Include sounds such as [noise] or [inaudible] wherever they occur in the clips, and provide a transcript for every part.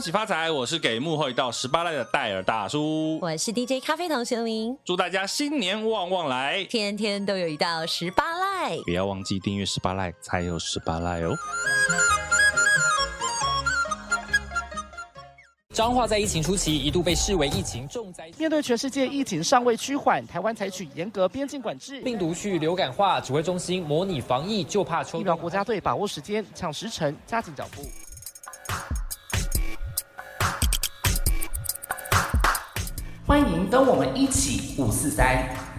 恭喜发财！我是给幕后一道十八赖的戴尔大叔，我是 DJ 咖啡糖玄灵，祝大家新年旺旺来，天天都有一道十八赖，不要忘记订阅十八赖，才有十八赖哦。彰化在疫情初期一度被视为疫情重灾，面对全世界疫情尚未趋缓，台湾采取严格边境管制，病毒去流感化，指挥中心模拟防疫，就怕抽疫苗国家队把握时间，抢时辰，加紧脚步。欢迎跟我们一起五四三。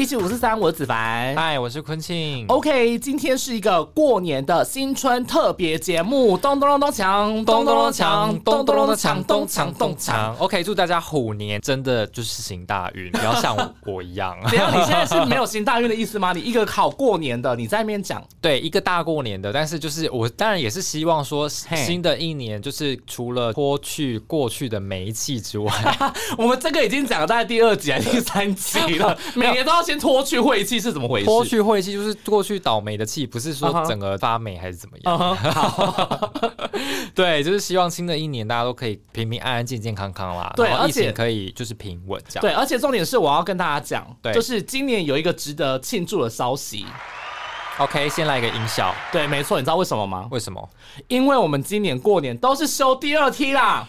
一七五四三，我是子凡。嗨，我是坤庆。OK，今天是一个过年的新春特别节目，咚咚咚咚锵，咚咚咚锵，咚咚咚咚锵，咚锵咚锵。OK，祝大家虎年真的就是行大运，不 [laughs] 要像我一样。等下，你现在是没有行大运的意思吗？你一个考过年的，你在那边讲，对，一个大过年的，但是就是我当然也是希望说，新的一年就是除了脱去过去的煤气之外，[laughs] 我们这个已经讲了大概第二集还是第三集了，[laughs] 每年都要。先脱去晦气是怎么回事？脱去晦气就是过去倒霉的气，不是说整个发霉还是怎么样？[laughs] 对，就是希望新的一年大家都可以平平安安、健健康康啦。对，而且可以就是平稳这样。对，而且重点是我要跟大家讲，就是今年有一个值得庆祝的消息。OK，先来一个音效。对，没错，你知道为什么吗？为什么？因为我们今年过年都是修第二梯啦。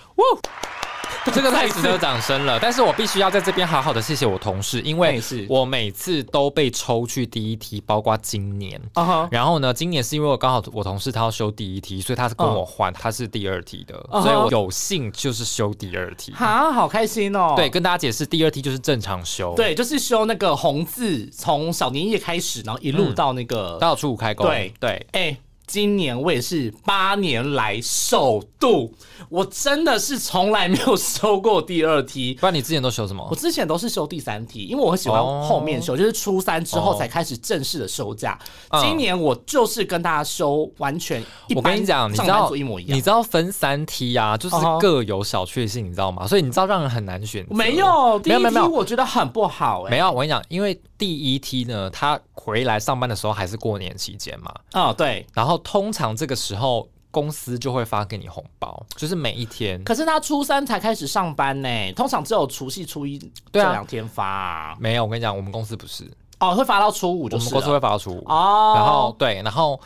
[laughs] 这个太值得掌声了，但是我必须要在这边好好的谢谢我同事，因为我每次都被抽去第一题，包括今年。然后呢，今年是因为我刚好我同事他要修第一题，所以他是跟我换，他是第二题的，所以我有幸就是修第二题。啊，好开心哦！对，跟大家解释，第二题就是正常修，对，就是修那个红字，从小年夜开始，然后一路到那个到初五开工。对对，哎。今年我也是八年来首度，我真的是从来没有修过第二梯。不然你之前都修什么？我之前都是修第三梯，因为我很喜欢后面修，就是初三之后才开始正式的休假。今年我就是跟大家修完全，我跟你讲，你知道一模一样，你知道分三梯啊，就是各有小确幸，你知道吗？所以你知道让人很难选。没有，第一梯我觉得很不好。没有，我跟你讲，因为第一梯呢，他回来上班的时候还是过年期间嘛。哦，对，然后。通常这个时候公司就会发给你红包，就是每一天。可是他初三才开始上班呢，通常只有除夕、初一这两天发。没有，我跟你讲，我们公司不是哦，会发到初五，我们公司会发到初五哦。然后对，然后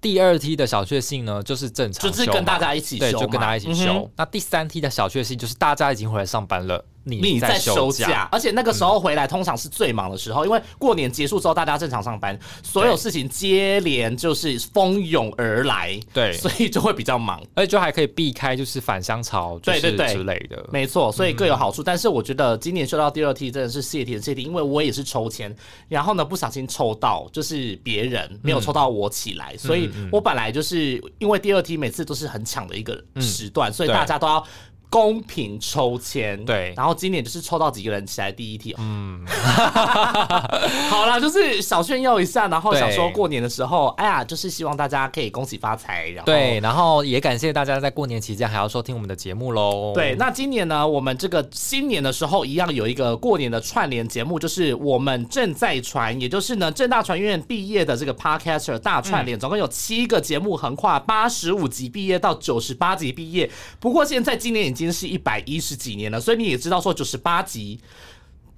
第二梯的小确幸呢，就是正常，就是跟大家一起对，就跟大家一起休。那第三梯的小确幸就是大家已经回来上班了。你在休假，而且那个时候回来通常是最忙的时候，因为过年结束之后大家正常上班，所有事情接连就是蜂拥而来，对，[laughs] 所以就会比较忙，而且就还可以避开就是返乡潮，对对对之类的，没错，所以各有好处。但是我觉得今年收到第二梯真的是谢天谢地，因为我也是抽签，然后呢不小心抽到就是别人没有抽到我起来，所以我本来就是因为第二梯每次都是很抢的一个时段，所以大家都要。公平抽签，对，然后今年就是抽到几个人起来第一题，嗯，[laughs] 好啦，就是小炫耀一下，然后想说过年的时候，哎呀，就是希望大家可以恭喜发财，然后对，然后也感谢大家在过年期间还要收听我们的节目喽。对，那今年呢，我们这个新年的时候一样有一个过年的串联节目，就是我们正在传，也就是呢正大传院毕业的这个 Podcaster 大串联，总共有七个节目，横跨八十五级毕业到九十八级毕业。不过现在今年已经。已经是一百一十几年了，所以你也知道说九十八集。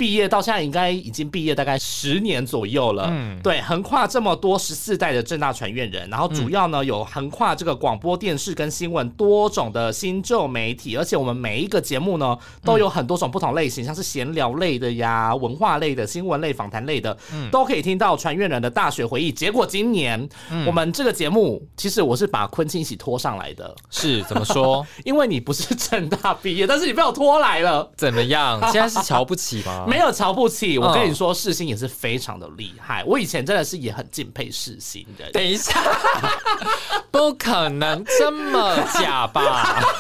毕业到现在应该已经毕业大概十年左右了，嗯，对，横跨这么多十四代的正大传院人，然后主要呢有横跨这个广播电视跟新闻多种的新旧媒体，而且我们每一个节目呢都有很多种不同类型，像是闲聊类的呀、文化类的、新闻类、访谈类的，嗯，都可以听到传院人的大学回忆。结果今年我们这个节目，其实我是把昆清一起拖上来的，是怎么说？[laughs] 因为你不是正大毕业，但是你被我拖来了，怎么样？现在是瞧不起吗？[laughs] 没有瞧不起，我跟你说，世新也是非常的厉害。我以前真的是也很敬佩世新的。等一下，[laughs] 不可能这么假吧？[laughs]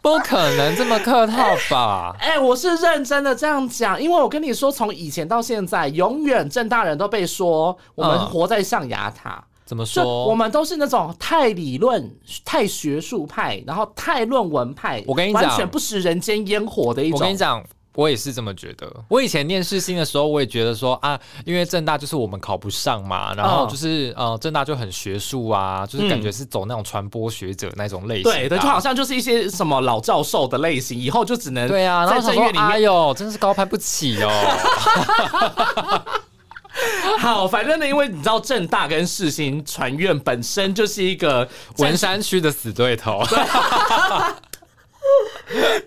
不可能这么客套吧？哎，我是认真的这样讲，因为我跟你说，从以前到现在，永远正大人都被说我们活在象牙塔。怎么说？我们都是那种太理论、太学术派，然后太论文派。我跟你讲，完全不食人间烟火的一种。我跟你讲。我也是这么觉得。我以前念世新的时候，我也觉得说啊，因为正大就是我们考不上嘛，然后就是呃，正大就很学术啊，就是感觉是走那种传播学者那种类型。对对，就好像就是一些什么老教授的类型，以后就只能对啊，在正院里面，哎呦，真是高攀不起哦。[laughs] [laughs] 好，反正呢，因为你知道正大跟世新传院本身就是一个文山区的死对头。[laughs]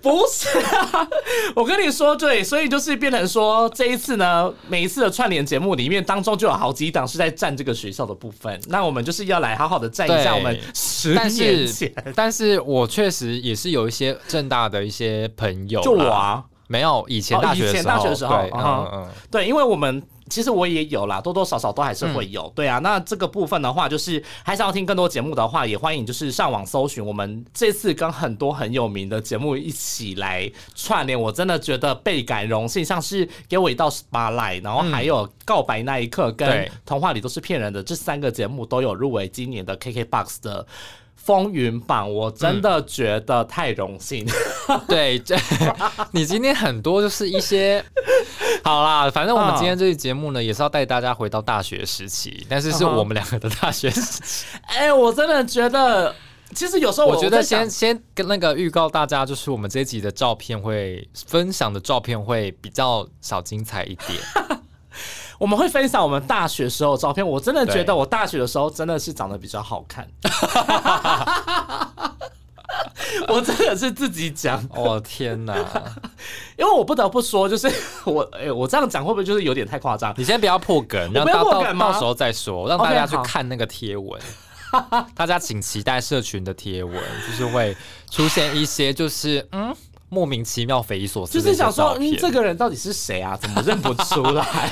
不是啊，我跟你说，对，所以就是变成说，这一次呢，每一次的串联节目里面当中就有好几档是在占这个学校的部分，那我们就是要来好好的站一下我们十年前。但是我确实也是有一些正大的一些朋友，就我啊，没有以前大学大学的时候，嗯嗯，对，因为我们。其实我也有啦，多多少少都还是会有。对啊，那这个部分的话，就是还是要听更多节目的话，也欢迎就是上网搜寻。我们这次跟很多很有名的节目一起来串联，我真的觉得倍感荣幸。像是给我一道 spotlight，然后还有告白那一刻跟童话里都是骗人的这三个节目都有入围今年的 KKBOX 的。风云榜，我真的觉得太荣幸。[laughs] 对，你今天很多就是一些，[laughs] 好啦，反正我们今天这期节目呢，也是要带大家回到大学时期，但是是我们两个的大学时期。[laughs] 哎，我真的觉得，其实有时候我觉得先先跟那个预告大家，就是我们这集的照片会分享的照片会比较少精彩一点。我们会分享我们大学时候照片，我真的觉得我大学的时候真的是长得比较好看。[laughs] 我真的是自己讲，[laughs] 哦天哪！因为我不得不说，就是我哎，我这样讲会不会就是有点太夸张？你先不要破梗，不要破梗到时候再说，让大家去看那个贴文。大家请期待社群的贴文，就是会出现一些就是嗯。莫名其妙、匪夷所思，就是想说，嗯，这个人到底是谁啊？怎么认不出来？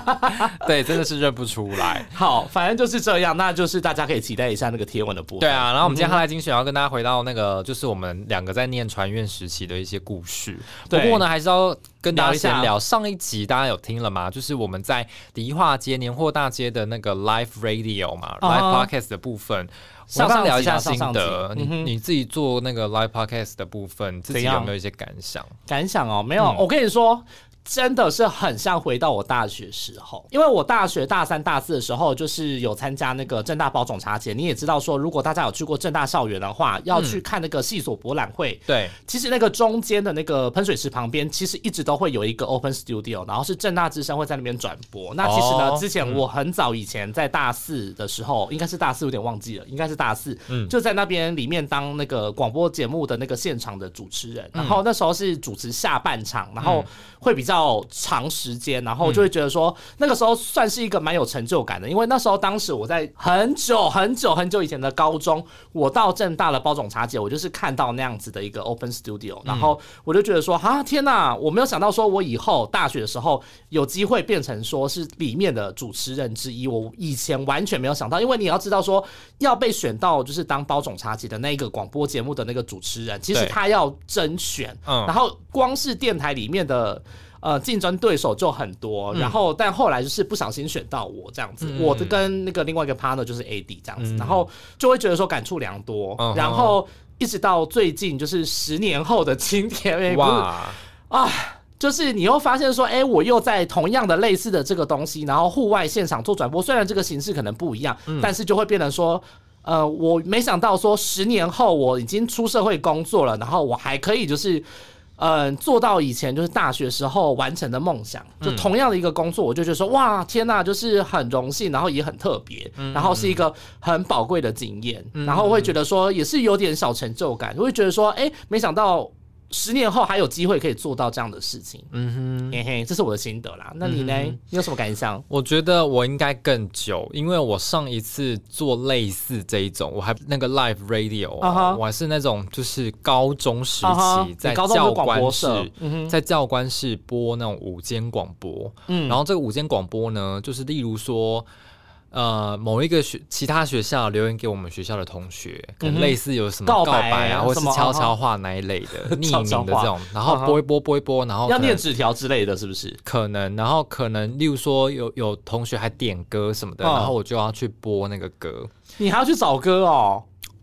[laughs] 对，真的是认不出来。好，反正就是这样，那就是大家可以期待一下那个贴文的部分。对啊，然后我们今天哈来精选要跟大家回到那个，就是我们两个在念传院时期的一些故事。不过呢，还是要跟大家先聊上一集，大家有听了吗？就是我们在迪化街年货大街的那个 Live Radio 嘛，Live Podcast 的部分。上上聊一下心得，你你自己做那个 live podcast 的部分，自己有没有一些感想？感想哦，没有，我跟你说。真的是很像回到我大学时候，因为我大学大三、大四的时候，就是有参加那个正大包种茶节。你也知道，说如果大家有去过正大校园的话，要去看那个系所博览会。对，其实那个中间的那个喷水池旁边，其实一直都会有一个 open studio，然后是正大之声会在那边转播。那其实呢，之前我很早以前在大四的时候，应该是大四，有点忘记了，应该是大四，嗯，就在那边里面当那个广播节目的那个现场的主持人。然后那时候是主持下半场，然后会比较。较长时间，然后就会觉得说，那个时候算是一个蛮有成就感的，因为那时候当时我在很久很久很久以前的高中，我到正大的包总茶节，我就是看到那样子的一个 open studio，然后我就觉得说，啊天哪，我没有想到说我以后大学的时候有机会变成说是里面的主持人之一，我以前完全没有想到，因为你要知道说要被选到就是当包总茶节的那个广播节目的那个主持人，其实他要甄选，然后光是电台里面的。呃，竞争对手就很多，然后但后来就是不小心选到我这样子，我的跟那个另外一个 partner 就是 AD 这样子，然后就会觉得说感触良多，然后一直到最近就是十年后的今天，哇。啊，就是你又发现说，哎，我又在同样的类似的这个东西，然后户外现场做转播，虽然这个形式可能不一样，但是就会变成说，呃，我没想到说十年后我已经出社会工作了，然后我还可以就是。嗯，做到以前就是大学时候完成的梦想，就同样的一个工作，我就觉得说，哇，天呐，就是很荣幸，然后也很特别，然后是一个很宝贵的经验，然后会觉得说，也是有点小成就感，会觉得说，哎，没想到。十年后还有机会可以做到这样的事情，嗯哼，嘿嘿，这是我的心得啦。那你呢？你有什么感想？我觉得我应该更久，因为我上一次做类似这一种，我还那个 live radio，我还是那种就是高中时期在教官室，在教官室播那种午间广播。嗯，然后这个午间广播呢，就是例如说。呃，某一个学其他学校留言给我们学校的同学，可能类似有什么告白啊，或是 [laughs] 悄悄话那一类的匿名的这种，然后播一播播一播，然后要念纸条之类的是不是？可能，然后可能，例如说有有同学还点歌什么的，然后我就要去播那个歌。你还要去找歌哦？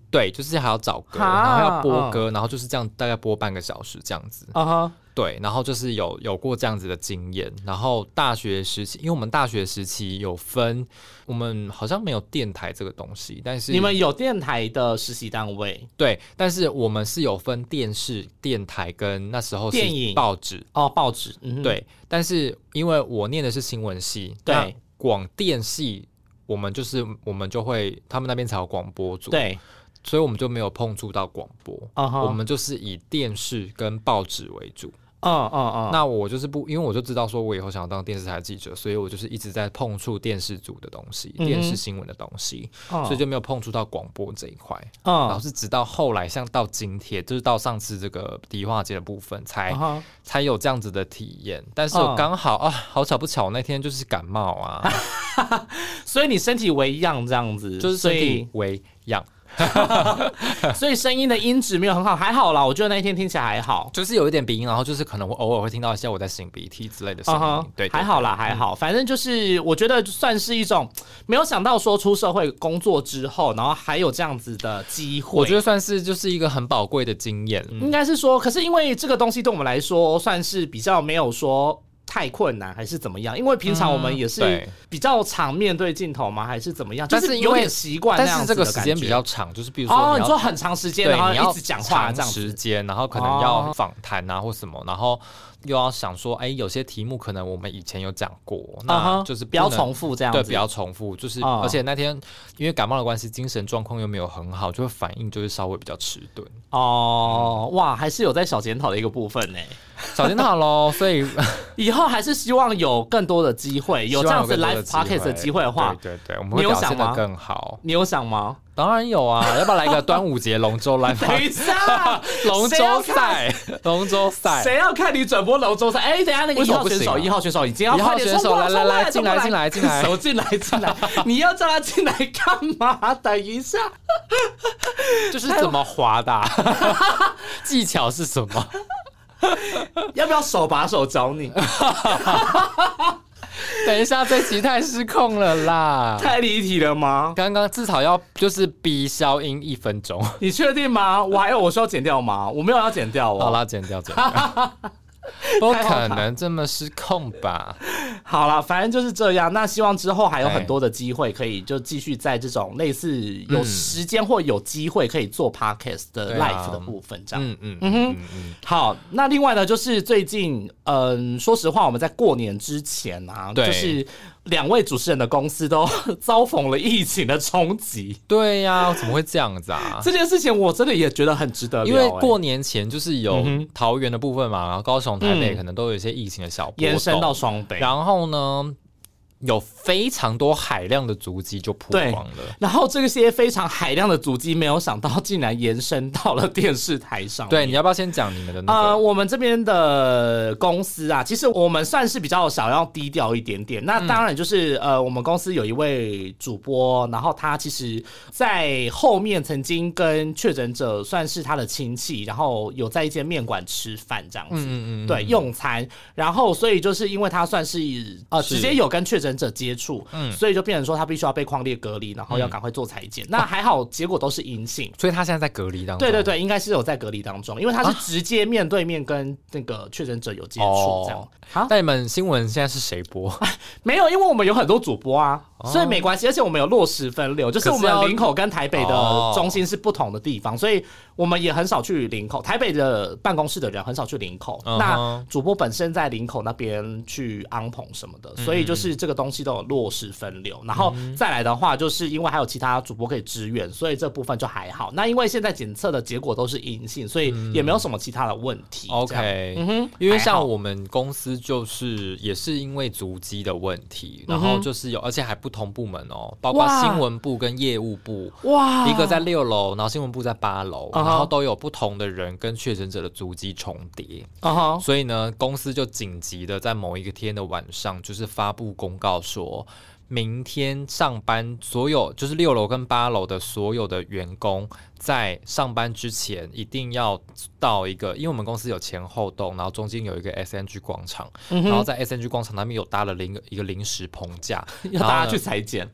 对，就是还要找歌，然后要播歌，然后就是这样，大概播半个小时这样子。啊哈。对，然后就是有有过这样子的经验。然后大学时期，因为我们大学时期有分，我们好像没有电台这个东西，但是你们有电台的实习单位，对，但是我们是有分电视、电台跟那时候电影、报纸哦，报纸，对。但是因为我念的是新闻系，对，广电系，我们就是我们就会他们那边才有广播组，对。所以我们就没有碰触到广播，我们就是以电视跟报纸为主。嗯嗯嗯。那我就是不，因为我就知道说，我以后想要当电视台记者，所以我就是一直在碰触电视组的东西，电视新闻的东西，所以就没有碰触到广播这一块。嗯。然后是直到后来，像到今天，就是到上次这个迪化街的部分，才才有这样子的体验。但是我刚好啊，好巧不巧，那天就是感冒啊，[laughs] 所以你身体为恙这样子，就是身体为恙。[laughs] 所以声音的音质没有很好，还好啦。我觉得那一天听起来还好，就是有一点鼻音，然后就是可能我偶尔会听到一些我在擤鼻涕之类的声音。对，还好啦，还好。反正就是我觉得算是一种没有想到说出社会工作之后，然后还有这样子的机会，我觉得算是就是一个很宝贵的经验。应该是说，可是因为这个东西对我们来说算是比较没有说。太困难还是怎么样？因为平常我们也是比较常面对镜头吗？还是怎么样？就是有点习惯，但是这个时间比较长，就是比如说哦，你说很长时间，然后一直讲话这样时间，然后可能要访谈啊或什么，然后又要想说，哎，有些题目可能我们以前有讲过，那就是不要重复这样，对，不要重复，就是而且那天因为感冒的关系，精神状况又没有很好，就会反应就是稍微比较迟钝。哦，哇，还是有在小检讨的一个部分呢。[laughs] 小检讨喽，所以 [laughs] 以后还是希望有更多的机会，[laughs] 有这样子 live podcast 的机会的话，对对对，我们会表现的更好。你有想吗？当然有啊，要不要来个端午节龙舟 live？等一下，龙舟赛，龙舟赛，谁要看你转播龙舟赛？哎，等下那个一号选手，一号选手已经要快点手来来来，进来进来进来，手进来进来，你要叫他进来干嘛？等一下，就是怎么滑的，技巧是什么？[laughs] 要不要手把手教你？[laughs] 等一下，这集太失控了啦！太离题了吗？刚刚至少要就是逼消音一分钟，你确定吗？我还有我需要剪掉吗？我没有要剪掉哦。好啦，剪掉，剪掉。[laughs] [laughs] 不可能这么失控吧？[laughs] 好了，反正就是这样。那希望之后还有很多的机会，可以就继续在这种类似有时间或有机会可以做 podcast 的 life 的部分，这样。嗯嗯嗯哼。好，那另外呢，就是最近，嗯，说实话，我们在过年之前啊，就是。两位主持人的公司都 [laughs] 遭逢了疫情的冲击。对呀，怎么会这样子啊？这件事情我真的也觉得很值得。因为过年前就是有桃园的部分嘛，然后高雄、台北可能都有一些疫情的小波延伸到双北，然后呢？有非常多海量的足迹就曝光了，然后这些非常海量的足迹，没有想到竟然延伸到了电视台上。对，你要不要先讲你们的？那呃，我们这边的公司啊，其实我们算是比较少要低调一点点。那当然就是呃，我们公司有一位主播，然后他其实在后面曾经跟确诊者算是他的亲戚，然后有在一间面馆吃饭这样子，嗯嗯，对，用餐。然后所以就是因为他算是呃直接有跟确诊。者接触，嗯，所以就变成说他必须要被框列隔离，然后要赶快做裁剪。那还好，结果都是阴性，所以他现在在隔离当中。对对对，应该是有在隔离当中，因为他是直接面对面跟那个确诊者有接触这样。好，那你们新闻现在是谁播？[laughs] 没有，因为我们有很多主播啊，所以没关系。而且我们有落实分流，就是我们林口跟台北的中心是不同的地方，所以我们也很少去林口。台北的办公室的人很少去林口，那主播本身在林口那边去安棚什么的，所以就是这个东西都有落实分流。然后再来的话，就是因为还有其他主播可以支援，所以这部分就还好。那因为现在检测的结果都是阴性，所以也没有什么其他的问题。OK，嗯哼，因为像我们公司。就是也是因为足迹的问题，然后就是有，而且还不同部门哦，包括新闻部跟业务部，哇，一个在六楼，然后新闻部在八楼，然后都有不同的人跟确诊者的足迹重叠，所以呢，公司就紧急的在某一个天的晚上，就是发布公告说。明天上班，所有就是六楼跟八楼的所有的员工，在上班之前一定要到一个，因为我们公司有前后栋，然后中间有一个 SNG 广场，然后在 SNG 广场那边有搭了临一个临时棚架，要大家去裁剪。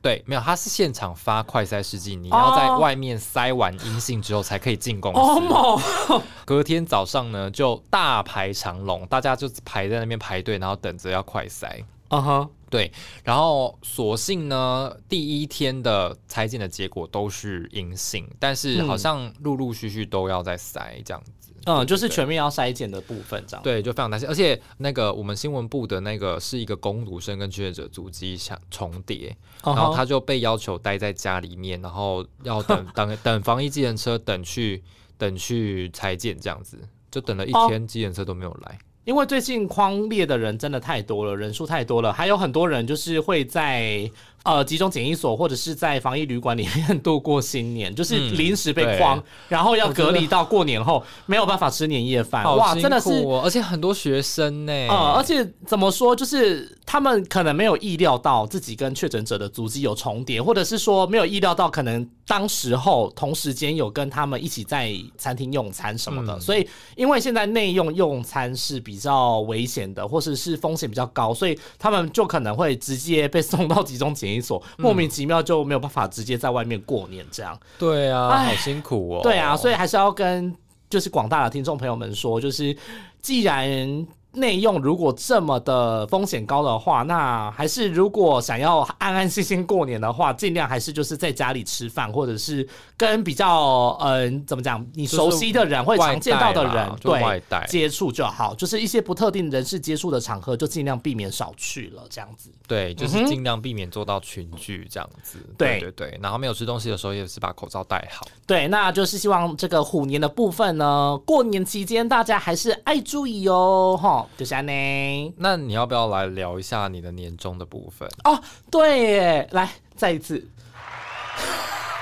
对，没有，他是现场发快筛试剂，你要在外面塞完阴性之后才可以进公司。隔天早上呢，就大排长龙，大家就排在那边排队，然后等着要快筛。啊哈，对，然后所幸呢，第一天的裁剪的结果都是阴性，但是好像陆陆续续都要再筛这样子。嗯，就是全面要筛检的部分这样。对，就非常担心，而且那个我们新闻部的那个是一个攻读生跟确诊者足迹相重叠，然后他就被要求待在家里面，然后要等 [laughs] 等等防疫机程车等去等去裁剪这样子，就等了一天，机程车都没有来。因为最近框列的人真的太多了，人数太多了，还有很多人就是会在。呃，集中检疫所或者是在防疫旅馆里面度过新年，就是临时被框，然后要隔离到过年后，没有办法吃年夜饭。哇，真的是，而且很多学生呢。呃，而且怎么说，就是他们可能没有意料到自己跟确诊者的足迹有重叠，或者是说没有意料到可能当时候同时间有跟他们一起在餐厅用餐什么的。所以，因为现在内用用餐是比较危险的，或者是风险比较高，所以他们就可能会直接被送到集中检疫。所莫名其妙就没有办法直接在外面过年，这样对啊，好辛苦哦。对啊，所以还是要跟就是广大的听众朋友们说，就是既然。内用如果这么的风险高的话，那还是如果想要安安心心过年的话，尽量还是就是在家里吃饭，或者是跟比较嗯怎么讲，你熟悉的人会常见到的人对接触就好，就是一些不特定人士接触的场合就尽量避免少去了，这样子。对，就是尽量避免做到群聚这样子。对对对，然后没有吃东西的时候也是把口罩戴好。对，那就是希望这个虎年的部分呢，过年期间大家还是爱注意哦，哈。就是呢，那你要不要来聊一下你的年终的部分？哦，对，耶，来再一次。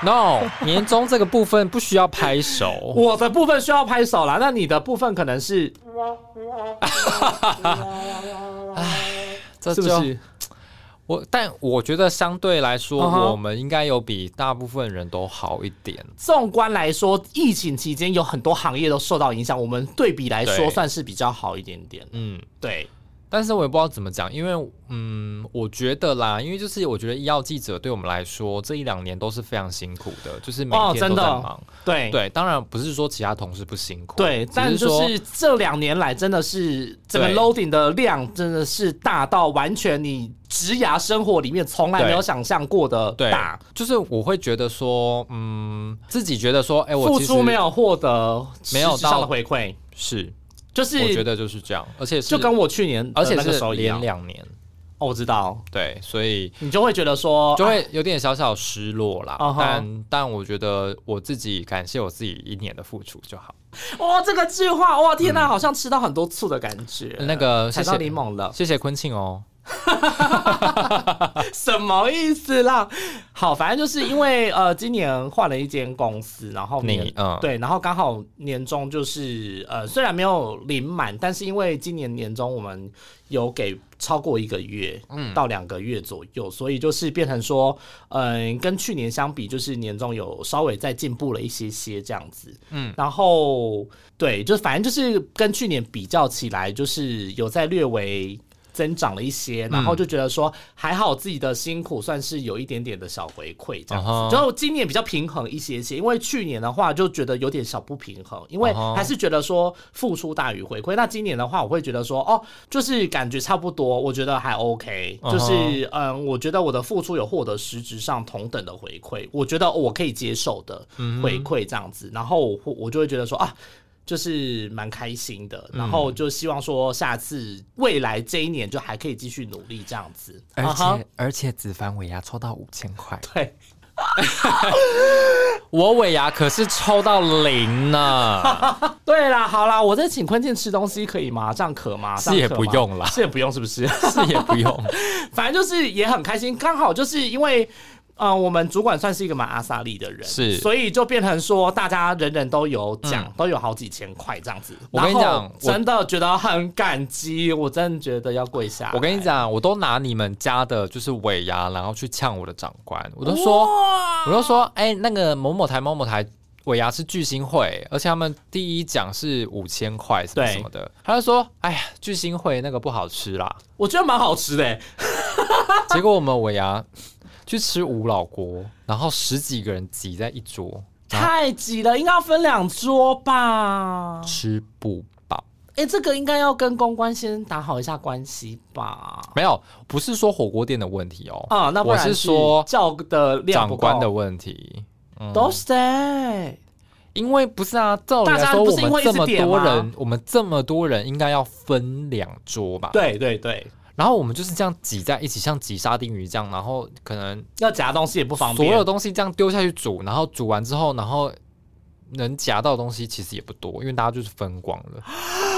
No，年终这个部分不需要拍手，[laughs] 我的部分需要拍手啦。那你的部分可能是，[laughs] 哎，这是不是？我但我觉得相对来说，我们应该有比大部分人都好一点。纵观来说，疫情期间有很多行业都受到影响，我们对比来说算是比较好一点点。嗯，对。但是我也不知道怎么讲，因为嗯，我觉得啦，因为就是我觉得医药记者对我们来说这一两年都是非常辛苦的，就是每天都在忙。对。对，当然不是说其他同事不辛苦，对，但就是这两年来真的是整个 loading 的量真的是大到完全你职涯生活里面从来没有想象过的大。就是我会觉得说，嗯，自己觉得说，哎，我付出没有获得没有到的回馈。是。就是我觉得就是这样，而且就跟我去年而且那个时候连两年哦，我知道，对，所以你就会觉得说就会有点小小失落啦。但但我觉得我自己感谢我自己一年的付出就好。哇，这个计划哇，天哪，好像吃到很多醋的感觉。那个谢谢柠檬了，谢谢坤庆哦。什么意思啦？好，反正就是因为呃，今年换了一间公司，然后你嗯对，然后刚好年终就是呃，虽然没有领满，但是因为今年年终我们有给超过一个月，嗯，到两个月左右，所以就是变成说，嗯，跟去年相比，就是年终有稍微再进步了一些些这样子，嗯，然后对，就是反正就是跟去年比较起来，就是有在略微。增长了一些，然后就觉得说还好自己的辛苦算是有一点点的小回馈这样子，就今年比较平衡一些些，因为去年的话就觉得有点小不平衡，因为还是觉得说付出大于回馈。那今年的话，我会觉得说哦，就是感觉差不多，我觉得还 OK，就是嗯，我觉得我的付出有获得实质上同等的回馈，我觉得我可以接受的回馈这样子，然后我我就会觉得说啊。就是蛮开心的，然后就希望说下次未来这一年就还可以继续努力这样子。而且而且子凡尾牙抽到五千块，对，[laughs] 我尾牙可是抽到零呢。[laughs] 对啦，好啦，我在请坤健吃东西可以吗？这样可吗？是也不用啦，是也不用，是不是？[laughs] 是也不用，反正就是也很开心，刚好就是因为。嗯，我们主管算是一个蛮阿萨利的人，是，所以就变成说，大家人人都有奖，都有好几千块这样子。我跟你讲，真的觉得很感激，我真的觉得要跪下。我跟你讲，我都拿你们家的就是尾牙，然后去呛我的长官，我都说，我都说，哎，那个某某台某某台尾牙是巨星会，而且他们第一奖是五千块什么什么的，他就说，哎呀，巨星会那个不好吃啦，我觉得蛮好吃的。[laughs] 结果我们尾牙。去吃五老锅，然后十几个人挤在一桌，太挤了，应该要分两桌吧？吃不饱。哎，这个应该要跟公关先打好一下关系吧？没有，不是说火锅店的问题哦。啊，那我是说叫的量长官的问题。都是在，因为不是啊，照理来说我们这么多人，我们这么多人应该要分两桌吧？对对对。然后我们就是这样挤在一起，像挤沙丁鱼这样，然后可能要夹东西也不方便，所有东西这样丢下去煮，然后煮完之后，然后能夹到的东西其实也不多，因为大家就是分光了，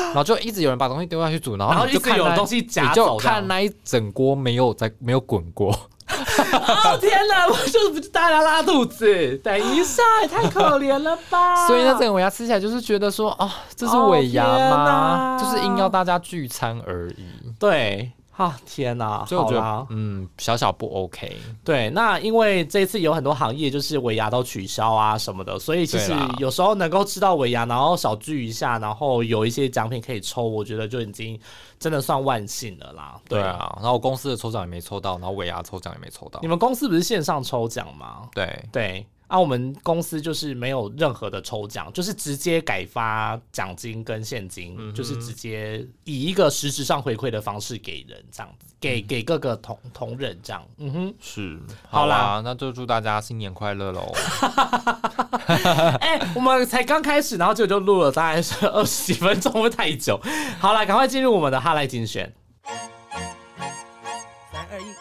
然后就一直有人把东西丢下去煮，然后一直有东西夹走，看那一整锅没有在没有滚过。哦天哪！我就是大家拉肚子，等一下也太可怜了吧！[laughs] 所以那整个尾牙吃起来就是觉得说，哦，这是尾牙吗？就是硬要大家聚餐而已。对。啊天哪！所以我觉得，嗯，小小不 OK。对，那因为这次有很多行业就是尾牙都取消啊什么的，所以其实有时候能够吃到尾牙，然后小聚一下，然后有一些奖品可以抽，我觉得就已经真的算万幸了啦。对啊，然后我公司的抽奖也没抽到，然后尾牙抽奖也没抽到。你们公司不是线上抽奖吗？对对。啊，我们公司就是没有任何的抽奖，就是直接改发奖金跟现金，就是直接以一个实质上回馈的方式给人，这样子，给给各个同同仁这样。嗯哼，是，好啦，那就祝大家新年快乐喽。[laughs] 哎，我们才刚开始，然后就就录了大概是二十几分钟，会太久。好了，赶快进入我们的哈赖精选。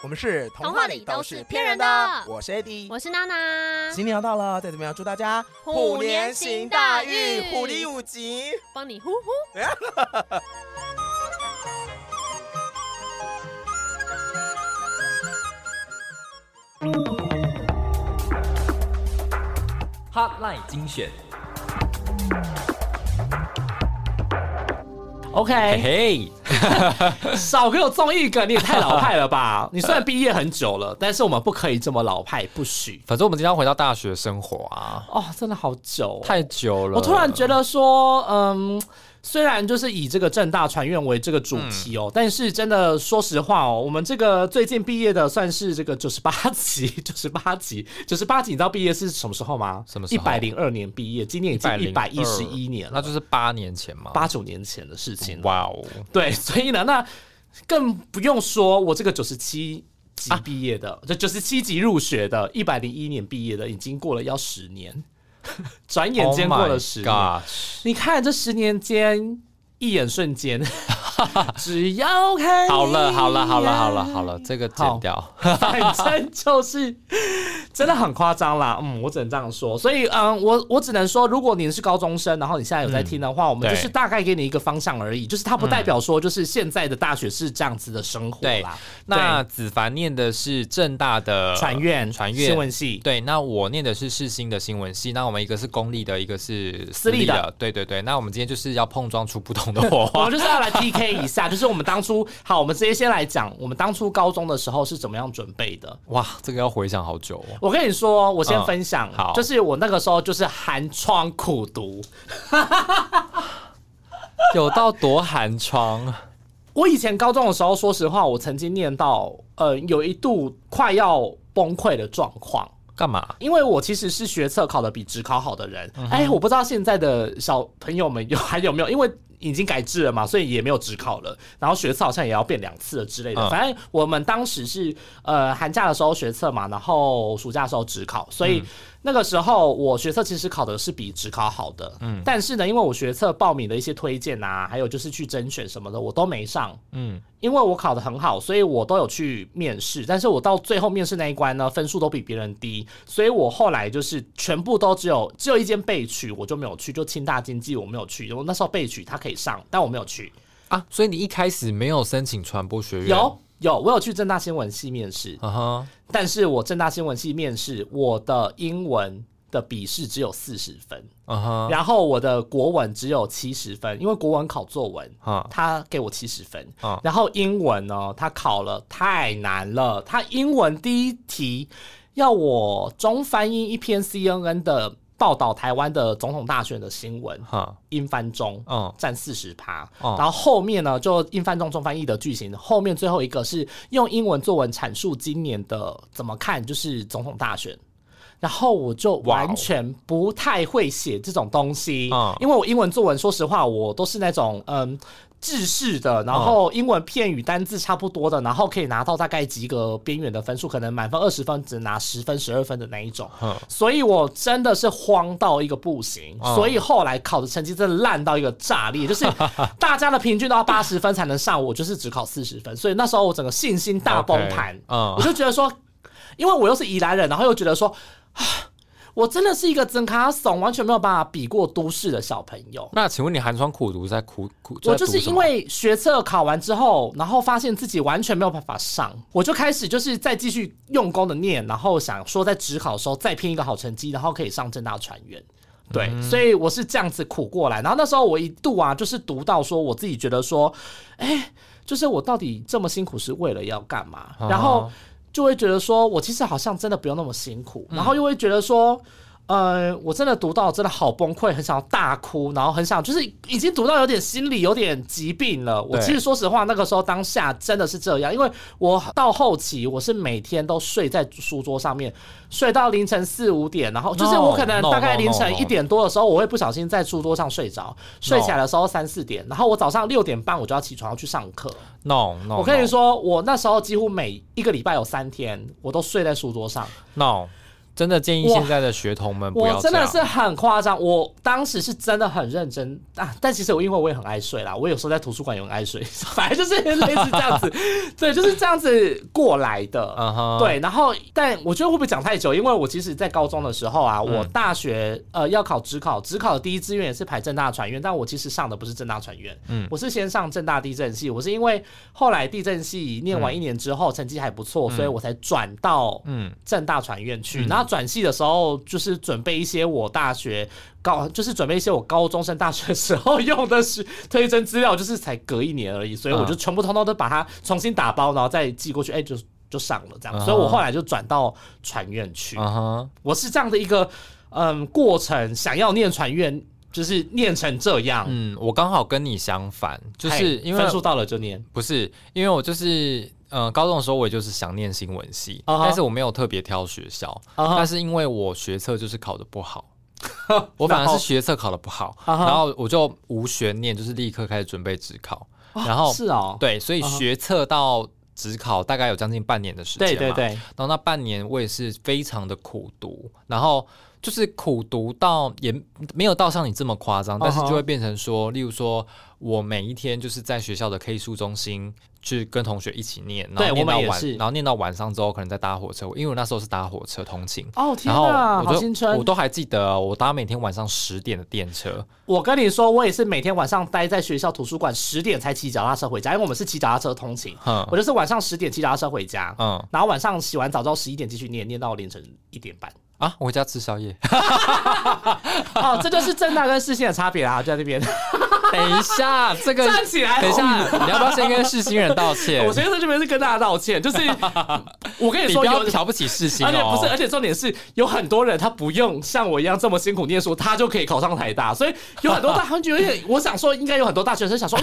我们是童话里都是骗人的。我是 AD，我是娜娜。新年要到了，再怎么样，祝大家虎年行大运，虎力五级，帮你呼呼。[laughs] Hotline 精选。OK，嘿，[laughs] 少给我中一个，你也太老派了吧！[laughs] 你虽然毕业很久了，但是我们不可以这么老派，不许。反正我们今天回到大学生活啊，哦，真的好久，太久了。我突然觉得说，嗯。虽然就是以这个正大传院为这个主题哦，但是真的说实话哦，我们这个最近毕业的算是这个九十八级，[laughs] 九十八级，九十八级，你知道毕业是什么时候吗？什么时候？一百零二年毕业，今年已经一百一十一年了，那就是八年前嘛，八九年前的事情。哇哦，对，所以呢，那更不用说我这个九十七级毕业的，就九十七级入学的，一百零一年毕业的，已经过了要十年。[laughs] 转眼间过了十年，你看这十年间，一眼瞬间。[laughs] 只要看好了，好了，好了，好了，好了，这个剪掉。反正就是真的很夸张啦，嗯，我只能这样说。所以，嗯，我我只能说，如果你是高中生，然后你现在有在听的话，我们就是大概给你一个方向而已，就是它不代表说就是现在的大学是这样子的生活啦。那子凡念的是正大的传院传院新闻系，对。那我念的是世新的新闻系。那我们一个是公立的，一个是私立的，对对对。那我们今天就是要碰撞出不同的火花，我们就是要来 PK。一下，就是我们当初好，我们直接先来讲，我们当初高中的时候是怎么样准备的？哇，这个要回想好久。我跟你说，我先分享，好，就是我那个时候就是寒窗苦读，[laughs] 有到多寒窗？我以前高中的时候，说实话，我曾经念到呃，有一度快要崩溃的状况。干嘛？因为我其实是学测考的比职考好的人。哎，我不知道现在的小朋友们有还有没有，因为。已经改制了嘛，所以也没有职考了。然后学测好像也要变两次了之类的。反正我们当时是呃寒假的时候学测嘛，然后暑假的时候职考，所以。那个时候我学测其实考的是比职考好的，嗯，但是呢，因为我学测报名的一些推荐啊，还有就是去甄选什么的，我都没上，嗯，因为我考的很好，所以我都有去面试，但是我到最后面试那一关呢，分数都比别人低，所以我后来就是全部都只有只有一间备取，我就没有去，就清大经济我没有去，因为那时候备取他可以上，但我没有去。啊，所以你一开始没有申请传播学院？有有，我有去正大新闻系面试。但是我正大新闻系面试，我的英文的笔试只有四十分，然后我的国文只有七十分，因为国文考作文，他给我七十分，然后英文呢，他考了太难了，他英文第一题要我中翻译一篇 CNN 的报道台湾的总统大选的新闻，哈，英翻中，嗯占四十趴，哦。然后后面呢就英翻中中翻译的句型，后面最后一个是用英文作文阐述今年的怎么看，就是总统大选。然后我就完全不太会写这种东西，嗯因为我英文作文，说实话，我都是那种嗯制式的，然后英文片语单字差不多的，然后可以拿到大概及格边缘的分数，可能满分二十分只拿十分、十二分的那一种。[laughs] 嗯所以我真的是慌到一个不行，嗯所以后来考的成绩真的烂到一个炸裂，就是 [laughs] 大家的平均都要八十分才能上，我就是只考四十分，所以那时候我整个信心大崩盘我就觉得说，因为我又是宜兰人，然后又觉得说。啊我真的是一个真卡怂，完全没有办法比过都市的小朋友。那请问你寒窗苦读在苦苦？我就是因为学测考完之后，然后发现自己完全没有办法上，我就开始就是再继续用功的念，然后想说在职考的时候再拼一个好成绩，然后可以上正大传院。对，嗯所以我是这样子苦过来。然后那时候我一度啊，就是读到说我自己觉得说，哎，就是我到底这么辛苦是为了要干嘛？啊然后就会觉得说我其实好像真的不用那么辛苦，嗯然后又会觉得说。呃，我真的读到真的好崩溃，很想要大哭，然后很想就是已经读到有点心理有点疾病了。我其实说实话，那个时候当下真的是这样，因为我到后期我是每天都睡在书桌上面，睡到凌晨四五点，然后就是我可能大概凌晨一点多的时候，我会不小心在书桌上睡着，睡起来的时候三四点，然后我早上六点半我就要起床要去上课。no no，我跟你说，我那时候几乎每一个礼拜有三天，我都睡在书桌上。no，真的建议现在的学童们不要我真的是很夸张，我当时是真的很认真啊，但其实我因为我也很爱睡啦，我有时候在图书馆也很爱睡，[laughs] 反正就是类似这样子，[laughs] 对，就是这样子过来的。嗯哼，对，然后但我觉得会不会讲太久？因为我其实，在高中的时候啊，我嗯大学呃要考职考，职考的第一志愿也是排正大传院，但我其实上的不是正大传院，嗯。我是先上正大地震系，我是因为后来地震系念完一年之后、成绩还不错，所以我才转到嗯。正大传院去。然后转系的时候，就是准备一些我大学高，[laughs] 就是准备一些我高中升大学的时候用的是推甄资料，就是才隔一年而已，所以我就全部通通都把它重新打包，然后再寄过去，哎、就就上了这样。所以我后来就转到传院去。我是这样的一个嗯过程，想要念传院，就是念成这样，嗯，我刚好跟你相反，就是因为分数到了就念。不是因为我就是。呃，高中的时候我也就是想念新闻系但是我没有特别挑学校但是因为我学测就是考的不好，[laughs] 我反而是学测考的不好，然后我就无悬念，就是立刻开始准备职考，然后是哦，对，所以学测到职考大概有将近半年的时间嘛，对对对，然后那半年我也是非常的苦读，然后就是苦读到也没有到像你这么夸张，但是就会变成说，例如说我每一天就是在学校的 K 书中心去跟同学一起念，然后念到晚，然后念到晚上之后可能再搭火车，因为我那时候是搭火车通勤。哦天然后哪，我就好青春！我都还记得，我搭每天晚上十点的电车，我跟你说，我也是每天晚上待在学校图书馆十点才骑脚踏车回家，因为我们是骑脚踏车通勤。嗯我就是晚上十点骑脚踏车回家，嗯然后晚上洗完澡之后十一点继续念，念到凌晨一点半。啊，我回家吃宵夜。[laughs] 哦，这就是正大跟世新的差别啊，就在那边 [laughs] 等一下，这个站起来。等一下，你要不要先跟世新人道歉？[laughs] 我先在这边是跟大家道歉，就是我跟你说你不要。瞧不起世新哦。而且不是，而且重点是有很多人他不用像我一样这么辛苦念书，他就可以考上台大，所以有很多大，他们觉得，我想说应该有很多大学生想说，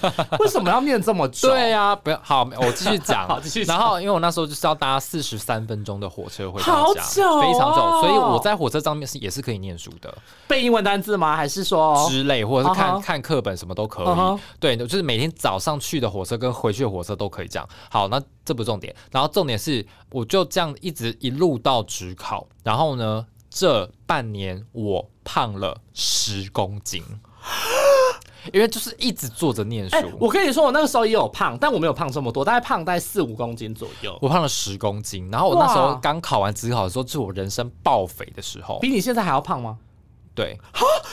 嗯为什么要念这么久？对啊、不要好，我继续讲，好继续然后因为我那时候就是要搭四十三分钟的火车回家，久非常所以我在火车上面是也是可以念书的背英文单字吗？还是说之类，或者是看、看课本什么都可以。对，就是每天早上去的火车跟回去的火车都可以这样。好，那这不是重点，然后重点是我就这样一直一路到职考，然后呢，这半年我胖了十公斤。[laughs] 因为就是一直坐着念书，哎、我跟你说，我那个时候也有胖，但我没有胖这么多，大概胖大概四五公斤左右，我胖了十公斤，然后我那时候刚考完职考的时候，是我人生爆肥的时候。比你现在还要胖吗、对，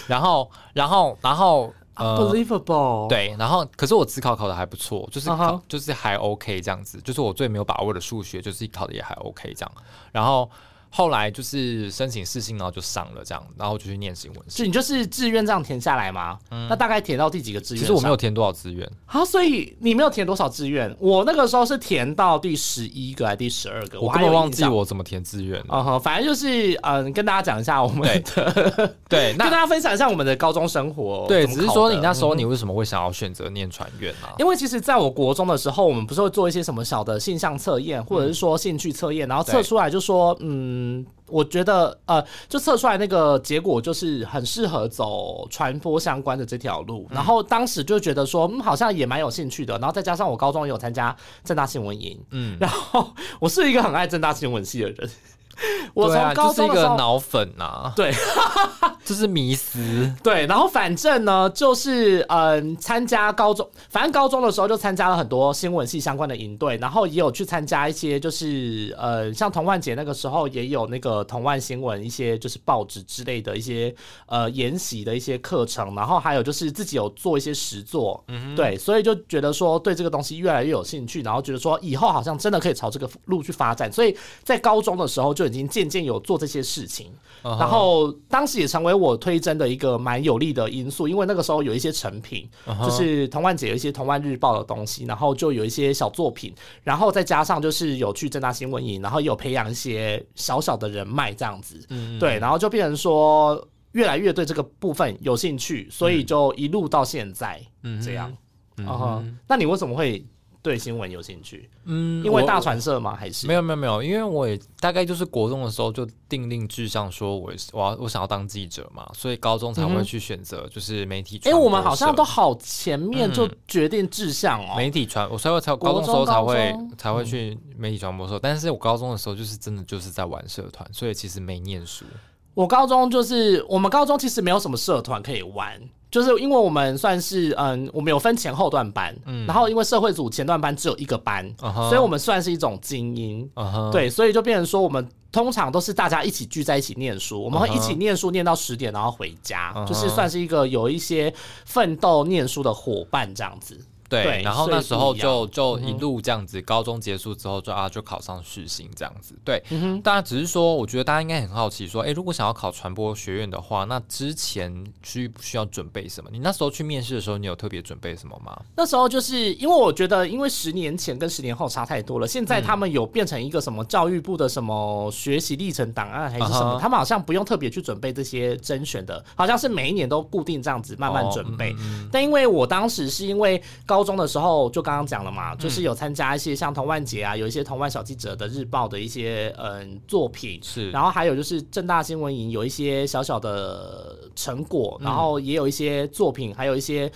然后，然后，然后，Unbelievable！对，然后，可是我职考考的还不错，就是就是还 OK 这样子，就是我最没有把握的数学，就是考的也还 OK 这样。然后后来就是申请试信，然后就上了这样，然后就去念新闻系。就你就是志愿这样填下来吗？那大概填到第几个志愿？其实我没有填多少志愿。好，所以你没有填多少志愿？我那个时候是填到第十一个还是第十二个？我根本忘记我怎么填志愿。嗯哼，反正就是嗯，跟大家讲一下我们的对，[laughs] 跟大家分享一下我们的高中生活。对，只是说你那时候你为什么会想要选择念传院啊？因为其实在我国中的时候，我们不是会做一些什么小的性向测验，或者是说兴趣测验，然后测出来就说嗯。我觉得，呃，就测出来那个结果就是很适合走传播相关的这条路。然后当时就觉得说，嗯，好像也蛮有兴趣的。然后再加上我高中也有参加正大新闻营，嗯，然后我是一个很爱正大新闻系的人。[laughs] 我从高中就是一个，脑粉呐，对，[laughs] 这是迷思。[laughs] 对，然后反正呢，就是嗯，参加高中，反正高中的时候就参加了很多新闻系相关的营队，然后也有去参加一些，就是呃，像童万节那个时候也有那个童万新闻一些就是报纸之类的一些呃研习的一些课程，然后还有就是自己有做一些实作，嗯，对，所以就觉得说对这个东西越来越有兴趣，然后觉得说以后好像真的可以朝这个路去发展，所以在高中的时候就。已经渐渐有做这些事情，然后当时也成为我推甄的一个蛮有利的因素，因为那个时候有一些成品，就是童万姐有一些童万日报的东西，然后就有一些小作品，然后再加上就是有去正大新闻营，然后有培养一些小小的人脉这样子，嗯对，然后就变成说越来越对这个部分有兴趣，所以就一路到现在嗯这样。嗯那你为什么会？对新闻有兴趣，嗯，因为大传社吗？还是没有没有没有，因为我也大概就是国中的时候就定定志向，说我我要我想要当记者嘛，所以高中才会去选择就是媒体。哎，我们好像都好前面就决定志向哦。媒体传，我所以我才高中时候才会才会去媒体传播社，但是我高中的时候就是真的就是在玩社团，所以其实没念书。我高中就是我们高中其实没有什么社团可以玩。就是因为我们算是嗯，我们有分前后段班，嗯，然后因为社会组前段班只有一个班，所以我们算是一种精英，对，所以就变成说我们通常都是大家一起聚在一起念书，我们会一起念书念到十点，然后回家，就是算是一个有一些奋斗念书的伙伴这样子。对，然后那时候就就一路这样子，高中结束之后就啊就考上世新这样子。对，大家只是说，我觉得大家应该很好奇，说，哎，如果想要考传播学院的话，那之前需不需要准备什么？你那时候去面试的时候，你有特别准备什么吗？那时候就是因为我觉得，因为十年前跟十年后差太多了。现在他们有变成一个什么教育部的什么学习历程档案还是什么，他们好像不用特别去准备这些甄选的，好像是每一年都固定这样子慢慢准备。但因为我当时是因为高高中的时候就刚刚讲了嘛，就是有参加一些像童万杰啊，有一些童万小记者的日报的一些嗯作品，是，然后还有就是正大新闻营有一些小小的成果，然后也有一些作品，还有一些。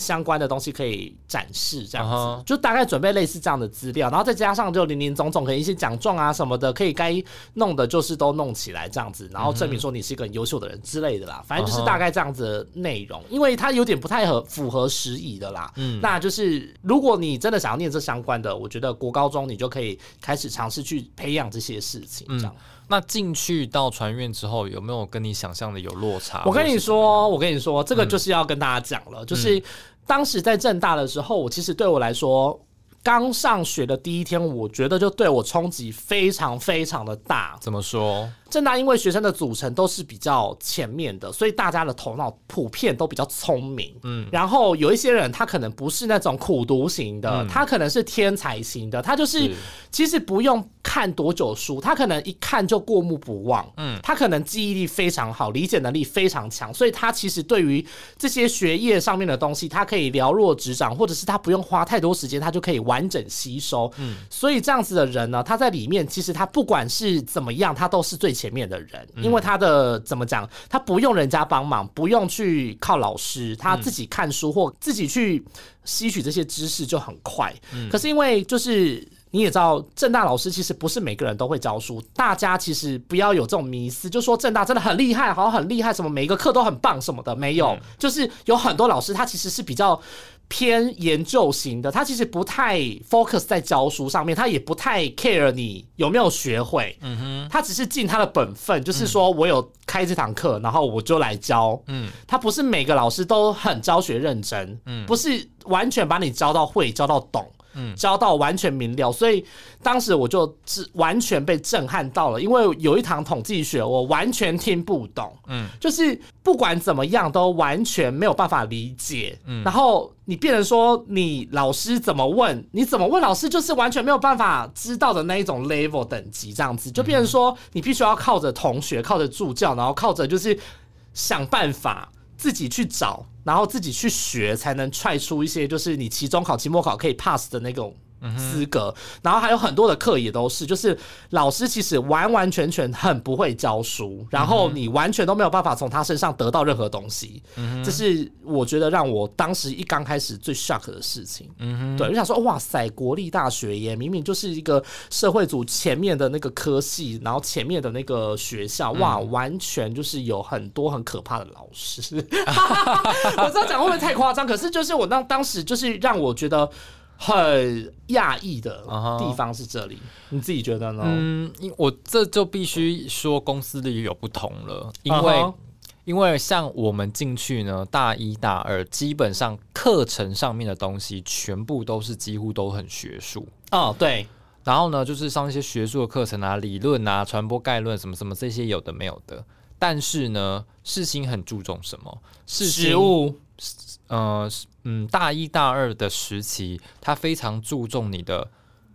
相关的东西可以展示，这样子就大概准备类似这样的资料，然后再加上就林林总总可能一些奖状啊什么的，可以该弄的就是都弄起来这样子，然后证明说你是一个很优秀的人之类的啦。反正就是大概这样子的内容，因为它有点不太合符合时宜的啦。嗯，那就是如果你真的想要念这相关的，我觉得国高中你就可以开始尝试去培养这些事情。这样，那进去到船院之后，有没有跟你想象的有落差？我跟你说，我跟你说，这个就是要跟大家讲了，就是。当时在正大的时候，我其实对我来说，刚上学的第一天，我觉得就对我冲击非常非常的大。怎么说？正大因为学生的组成都是比较前面的，所以大家的头脑普遍都比较聪明。嗯，然后有一些人他可能不是那种苦读型的，他可能是天才型的，他就是其实不用看多久书，他可能一看就过目不忘。嗯，他可能记忆力非常好，理解能力非常强，所以他其实对于这些学业上面的东西，他可以了若指掌，或者是他不用花太多时间，他就可以完整吸收。嗯，所以这样子的人呢，他在里面其实他不管是怎么样，他都是最。前面的人，因为他的怎么讲，他不用人家帮忙，不用去靠老师，他自己看书或自己去吸取这些知识就很快。可是因为就是你也知道，正大老师其实不是每个人都会教书，大家其实不要有这种迷思，就说正大真的很厉害，好像很厉害，什么每一个课都很棒什么的，没有，就是有很多老师他其实是比较。偏研究型的，他其实不太 focus 在教书上面，他也不太 care 你有没有学会，嗯哼，他只是尽他的本分，就是说我有开这堂课，然后我就来教，嗯，他不是每个老师都很教学认真，嗯，不是完全把你教到会教到懂。教到完全明了，所以当时我就是完全被震撼到了，因为有一堂统计学我完全听不懂，嗯，就是不管怎么样都完全没有办法理解，嗯，然后你变成说你老师怎么问，你怎么问老师就是完全没有办法知道的那一种 level 等级，这样子就变成说你必须要靠着同学，靠着助教，然后靠着就是想办法。自己去找，然后自己去学，才能踹出一些就是你期中考、期末考可以 pass 的那种资格。然后还有很多的课也都是，就是老师其实完完全全很不会教书，然后你完全都没有办法从他身上得到任何东西。这是我觉得让我当时一刚开始最 shock 的事情。嗯对，我想说，哇塞，国立大学耶，明明就是一个社会组前面的那个科系，然后前面的那个学校，哇，完全就是有很多很可怕的老师。[laughs] 我知道讲会不会太夸张，可是就是我当当时就是让我觉得很讶异的地方是这里，你自己觉得呢？嗯，我这就必须说公司里有不同了，因为因为像我们进去呢，大一大二基本上课程上面的东西全部都是几乎都很学术。哦，对，然后呢就是上一些学术的课程啊、理论啊、传播概论什么什么这些有的没有的。但是呢，世新很注重什么？食物，呃，嗯，大一、大二的时期，他非常注重你的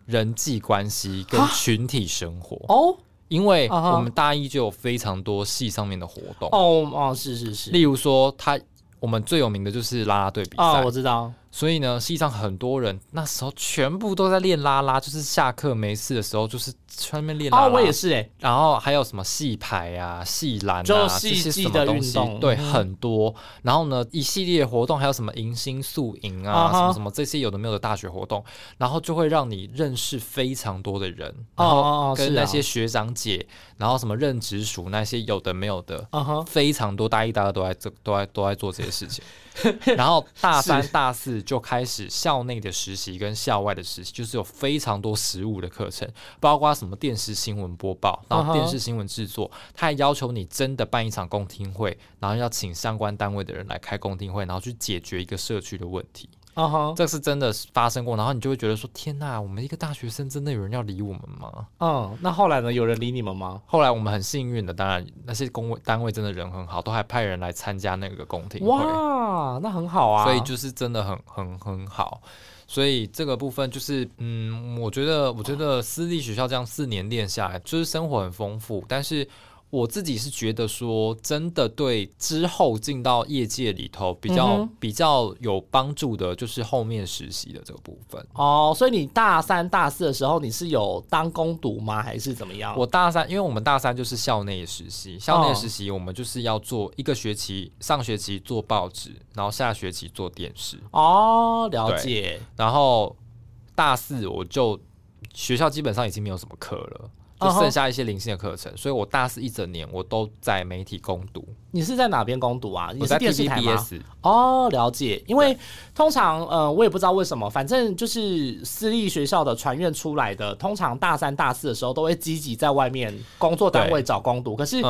人际关系跟群体生活哦。因为我们大一就有非常多系上面的活动哦哦，是是是。例如说，他我们最有名的就是啦啦队比赛，我知道。所以呢，实际上很多人那时候全部都在练拉拉，就是下课没事的时候，就是专门练拉拉。我也是哎。然后还有什么戏排啊、戏篮啊这些什么东西，对，很多。然后呢，一系列活动还有什么迎新宿营啊，什么什么这些有的没有的大学活动，然后就会让你认识非常多的人，然后跟那些学长姐，然后什么任直属那些有的没有的，非常多。大一、大二都在这都在都在做这些事情。[laughs] 然后大三、大四。就开始校内的实习跟校外的实习，就是有非常多实务的课程，包括什么电视新闻播报，然后电视新闻制作，他还要求你真的办一场公听会，然后要请相关单位的人来开公听会，然后去解决一个社区的问题。啊哈，这是真的发生过，然后你就会觉得说：天呐，我们一个大学生真的有人要理我们吗？嗯，那后来呢？有人理你们吗？后来我们很幸运的，当然那些工位单位真的人很好，都还派人来参加那个宫廷会。哇，那很好啊！所以就是真的很很很好。所以这个部分就是，嗯，我觉得我觉得私立学校这样四年练下来，就是生活很丰富，但是。我自己是觉得说，真的对之后进到业界里头比较比较有帮助的，就是后面实习的这个部分。哦，所以你大三、大四的时候，你是有当攻读吗，还是怎么样？我大三，因为我们大三就是校内实习，校内实习我们就是要做一个学期，上学期做报纸，然后下学期做电视。哦，了解。然后大四我就学校基本上已经没有什么课了。就剩下一些零星的课程，所以我大四一整年我都在媒体攻读。你是在哪边攻读啊？你是电视台吗？哦，了解。因为通常呃，我也不知道为什么，反正就是私立学校的传院出来的，通常大三、大四的时候都会积极在外面工作单位找攻读。可是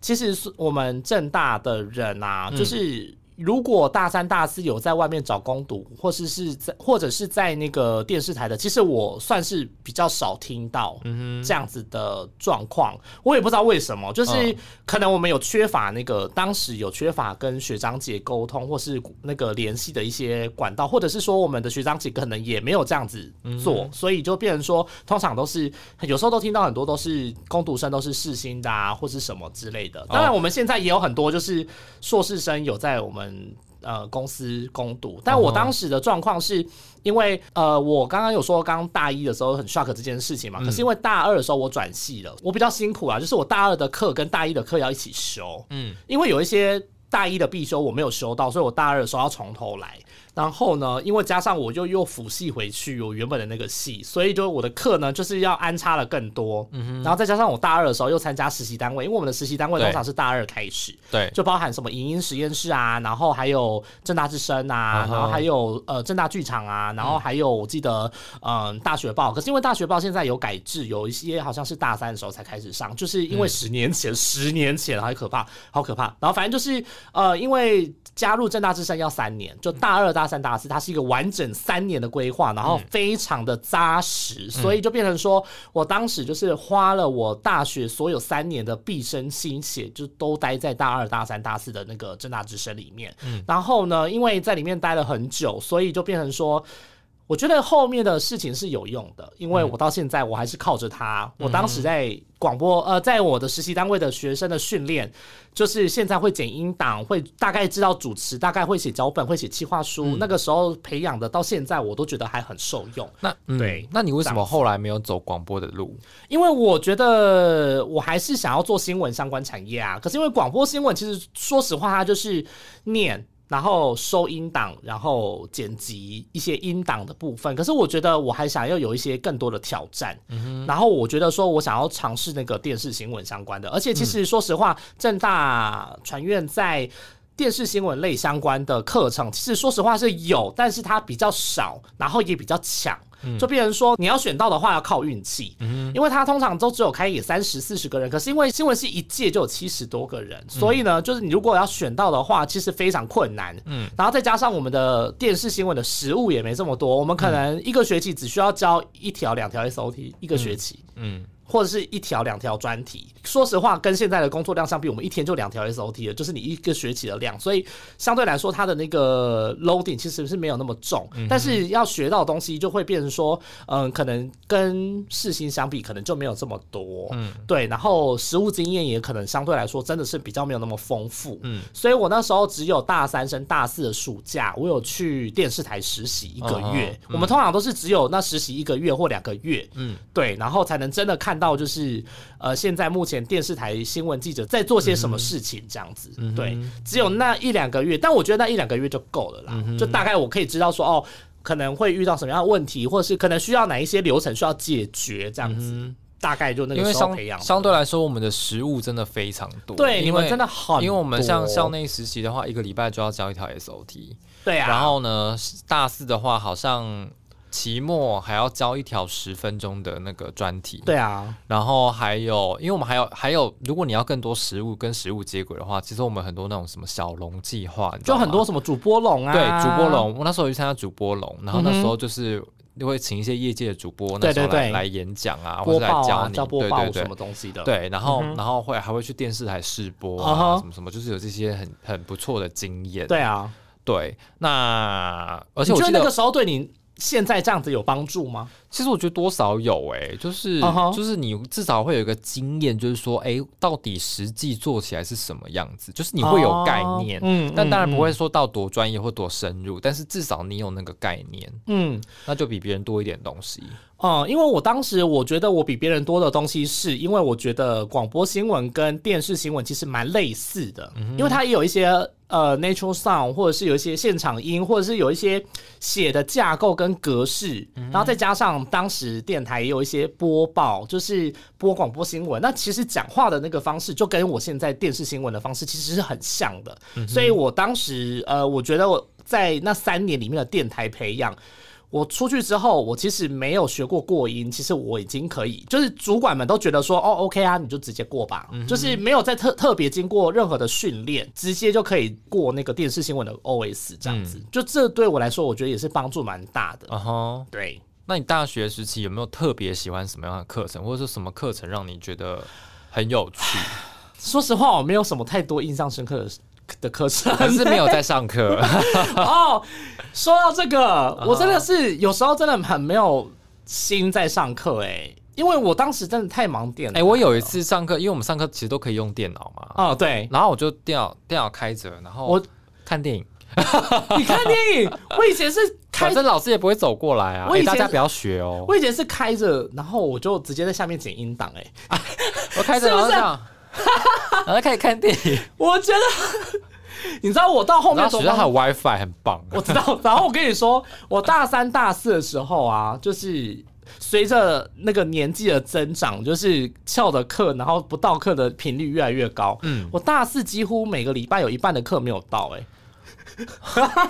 其实是我们正大的人啊，就是。如果大三、大四有在外面找工读，或是是在或者是在那个电视台的，其实我算是比较少听到这样子的状况。我也不知道为什么，就是可能我们有缺乏那个当时有缺乏跟学长姐沟通或是那个联系的一些管道，或者是说我们的学长姐可能也没有这样子做，所以就变成说，通常都是有时候都听到很多都是攻读生都是世新的啊，或是什么之类的。当然，我们现在也有很多就是硕士生有在我们。嗯，呃，公司攻读，但我当时的状况是因为，呃，我刚刚有说，刚大一的时候很 shock 这件事情嘛，可是因为大二的时候我转系了，我比较辛苦啊，就是我大二的课跟大一的课要一起修，嗯，因为有一些大一的必修我没有修到，所以我大二的时候要从头来。然后呢，因为加上我就又辅系回去我原本的那个系，所以就我的课呢就是要安插了更多。嗯然后再加上我大二的时候又参加实习单位，因为我们的实习单位通常是大二开始。对。就包含什么影音实验室啊，然后还有正大之声啊，然后还有呃正大剧场啊，然后还有我记得嗯大学报。可是因为大学报现在有改制，有一些好像是大三的时候才开始上，就是因为十年前，十年前好可怕，好可怕。然后反正就是呃，因为加入正大之声要三年，就大二大。三、大四，它是一个完整三年的规划，然后非常的扎实，所以就变成说我当时就是花了我大学所有三年的毕生心血，就都待在大二、大三、大四的那个正大之声里面。然后呢，因为在里面待了很久，所以就变成说。我觉得后面的事情是有用的，因为我到现在我还是靠着它。我当时在广播，呃，在我的实习单位的学生的训练，就是现在会剪音档，会大概知道主持，大概会写脚本，会写企划书。那个时候培养的，到现在我都觉得还很受用。那对，那你为什么后来没有走广播的路？因为我觉得我还是想要做新闻相关产业啊。可是因为广播新闻，其实说实话，它就是念。然后收音档，然后剪辑一些音档的部分。可是我觉得我还想要有一些更多的挑战。然后我觉得说我想要尝试那个电视新闻相关的。而且其实说实话，正大传院在电视新闻类相关的课程，其实说实话是有，但是它比较少，然后也比较抢。就变成说，你要选到的话要靠运气，因为他通常都只有开也三十四十个人，可是因为新闻系一届就有七十多个人，所以呢，就是你如果要选到的话，其实非常困难。嗯，然后再加上我们的电视新闻的实物也没这么多，我们可能一个学期只需要教一条两条 SOT 一个学期。嗯。或者是一条两条专题，说实话，跟现在的工作量相比，我们一天就两条 SOT 了，就是你一个学期的量，所以相对来说，它的那个 loading 其实是没有那么重，但是要学到东西就会变成说，嗯，可能跟世新相比，可能就没有这么多，嗯，对，然后实务经验也可能相对来说真的是比较没有那么丰富，嗯，所以我那时候只有大三升大四的暑假，我有去电视台实习一个月，我们通常都是只有那实习一个月或两个月，嗯，对，然后才能真的看。到就是呃，现在目前电视台新闻记者在做些什么事情这样子，对，只有那一两个月，但我觉得那一两个月就够了啦，就大概我可以知道说哦，可能会遇到什么样的问题，或者是可能需要哪一些流程需要解决这样子，大概就那个时候培养。相对来说，我们的食物真的非常多，对，你们真的好，因为我们像校内实习的话，一个礼拜就要交一条 SOT，对啊，然后呢，大四的话好像。期末还要交一条十分钟的那个专题，对啊，然后还有，因为我们还有还有，如果你要更多食物跟食物接轨的话，其实我们很多那种什么小龙计划，就很多什么主播龙啊，对，主播龙，我那时候去参加主播龙，然后那时候就是会请一些业界的主播，那时候来来演讲啊，或者来教你，对对对，什么东西的，对，然后然后会还会去电视台试播啊，什么什么，就是有这些很很不错的经验，对啊，对，那而且我觉得那个时候对你。现在这样子有帮助吗？其实我觉得多少有诶，就是就是你至少会有一个经验，就是说，哎，到底实际做起来是什么样子？就是你会有概念，嗯，但当然不会说到多专业或多深入，但是至少你有那个概念，嗯，那就比别人多一点东西。嗯，因为我当时我觉得我比别人多的东西，是因为我觉得广播新闻跟电视新闻其实蛮类似的，因为它也有一些呃 natural sound，或者是有一些现场音，或者是有一些写的架构跟格式，然后再加上当时电台也有一些播报，就是播广播新闻，那其实讲话的那个方式就跟我现在电视新闻的方式其实是很像的，所以我当时呃，我觉得我在那三年里面的电台培养。我出去之后，我其实没有学过过音，其实我已经可以，就是主管们都觉得说，哦，OK 啊，你就直接过吧，就是没有在特特别经过任何的训练，直接就可以过那个电视新闻的 OS 这样子，就这对我来说，我觉得也是帮助蛮大的。嗯哼，对。那你大学时期有没有特别喜欢什么样的课程，或者是什么课程让你觉得很有趣？说实话，我没有什么太多印象深刻的。的课程还是没有在上课 [laughs] 哦。说到这个，我真的是有时候真的很没有心在上课哎，因为我当时真的太忙电脑。哎，我有一次上课，因为我们上课其实都可以用电脑嘛。哦，对。然后我就电脑电脑开着，然后我看电影。[laughs] 你看电影？我以前是，反正老师也不会走过来啊。大家不要学哦。我以前是开着，然后我就直接在下面剪音档哎。[laughs] 我开着，[laughs] 然后这样。[laughs] 然后开始看电影，我觉得，你知道我到后面，学校还有 WiFi，很棒。我知道，然后我跟你说，我大三、大四的时候啊，就是随着那个年纪的增长，就是翘的课，然后不到课的频率越来越高。嗯，我大四几乎每个礼拜有一半的课没有到，哎，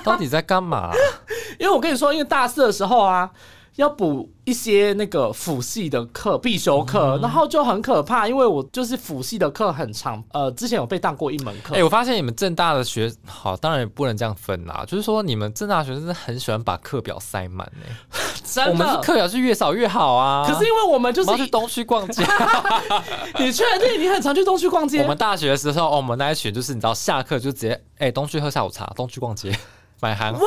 到底在干嘛？[laughs] 因为我跟你说，因为大四的时候啊。要补一些那个辅系的课必修课，然后就很可怕，因为我就是辅系的课很长，呃，之前有被当过一门课。哎，我发现你们正大的学好，当然也不能这样分啦，就是说你们正大学生是很喜欢把课表塞满哎，[laughs] 真的，我们课表是越少越好啊。可是因为我们就是去东区逛街，[laughs] 你确定你很常去东区逛街？我们大学的时候，我们那一群就是你知道下课就直接哎东区喝下午茶，东区逛街买韩货。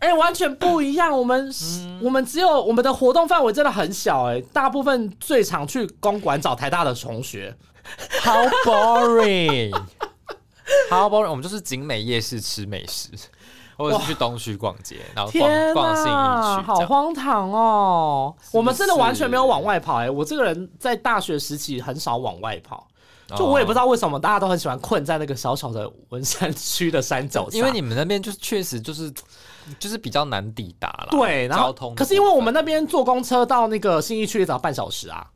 哎，完全不一样。我们我们只有我们的活动范围真的很小哎，大部分最常去公馆找台大的同学。How boring！How boring！我们就是景美夜市吃美食，或者是去东区逛街，然后逛逛信义区，好荒唐哦。我们真的完全没有往外跑哎，我这个人在大学时期很少往外跑。就我也不知道为什么大家都很喜欢困在那个小小的文山区的山脚下，因为你们那边就是确实就是就是比较难抵达了。对，交通。可是因为我们那边坐公车到那个新义区也只要半小时啊，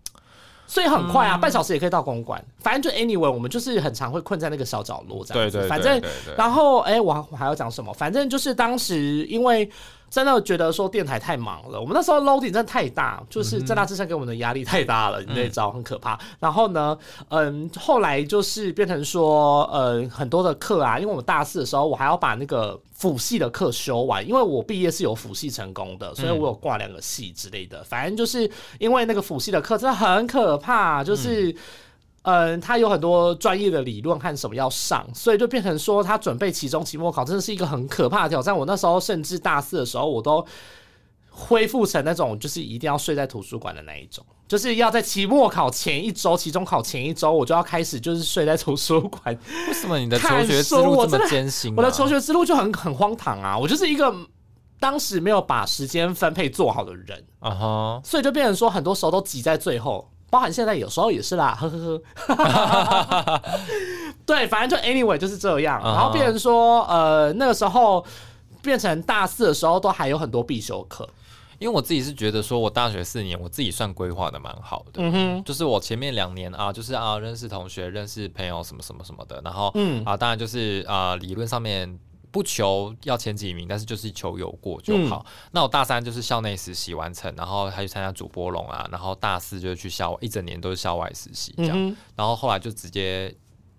所以很快啊，半小时也可以到公馆。反正就 anyway，我们就是很常会困在那个小角落这样子。对对。反正然后哎，我我还要讲什么？反正就是当时因为。真的觉得说电台太忙了，我们那时候 loading 真的太大，就是正大之声给我们的压力太大了，你那招很可怕。然后呢，嗯，后来就是变成说，呃，很多的课啊，因为我们大四的时候，我还要把那个辅系的课修完，因为我毕业是有辅系成功的，所以我有挂两个系之类的。反正就是因为那个辅系的课真的很可怕，就是。嗯，他有很多专业的理论和什么要上，所以就变成说他准备期中、期末考真的是一个很可怕的挑战。我那时候甚至大四的时候，我都恢复成那种就是一定要睡在图书馆的那一种，就是要在期末考前一周、期中考前一周，我就要开始就是睡在图书馆。[laughs] 为什么你的求学之路这么艰辛？我的求学之路就很很荒唐啊！我就是一个当时没有把时间分配做好的人啊哈，所以就变成说很多时候都挤在最后。包含现在有时候也是啦，呵呵呵。[laughs] 对，反正就 anyway 就是这样。然后变成说，呃，那个时候变成大四的时候，都还有很多必修课。因为我自己是觉得说，我大学四年，我自己算规划的蛮好的。嗯哼，就是我前面两年啊，就是啊，认识同学、认识朋友什么什么什么的。然后，嗯啊，当然就是啊，理论上面。不求要前几名，但是就是求有过就好。那我大三就是校内实习完成，然后还去参加主播龙啊，然后大四就去校外，一整年都是校外实习这样。然后后来就直接，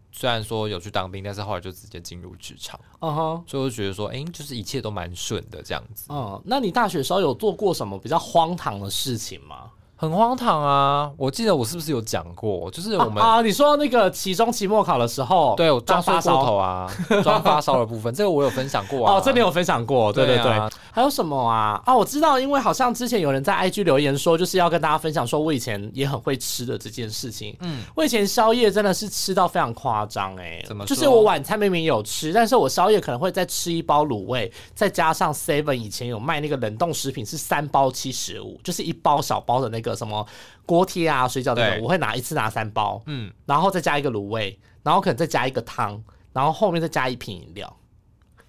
虽然说有去当兵，但是后来就直接进入职场。嗯哼，所以我就觉得说，哎，就是一切都蛮顺的这样子。嗯，那你大学时候有做过什么比较荒唐的事情吗？很荒唐啊！我记得我是不是有讲过，就是我们啊，你说那个期中、期末考的时候，对我装发烧头啊，[laughs] 装发烧的部分，这个我有分享过啊。哦，这里有分享过，对对对。还有什么啊？啊，我知道，因为好像之前有人在 IG 留言说，就是要跟大家分享，说我以前也很会吃的这件事情。嗯，我以前宵夜真的是吃到非常夸张哎，怎么？就是我晚餐明明有吃，但是我宵夜可能会再吃一包卤味，再加上 Seven 以前有卖那个冷冻食品，是三包七十五，就是一包小包的那个什么。锅贴啊，水饺那种，我会拿一次拿三包，嗯，然后再加一个卤味，然后可能再加一个汤，然后后面再加一瓶饮料，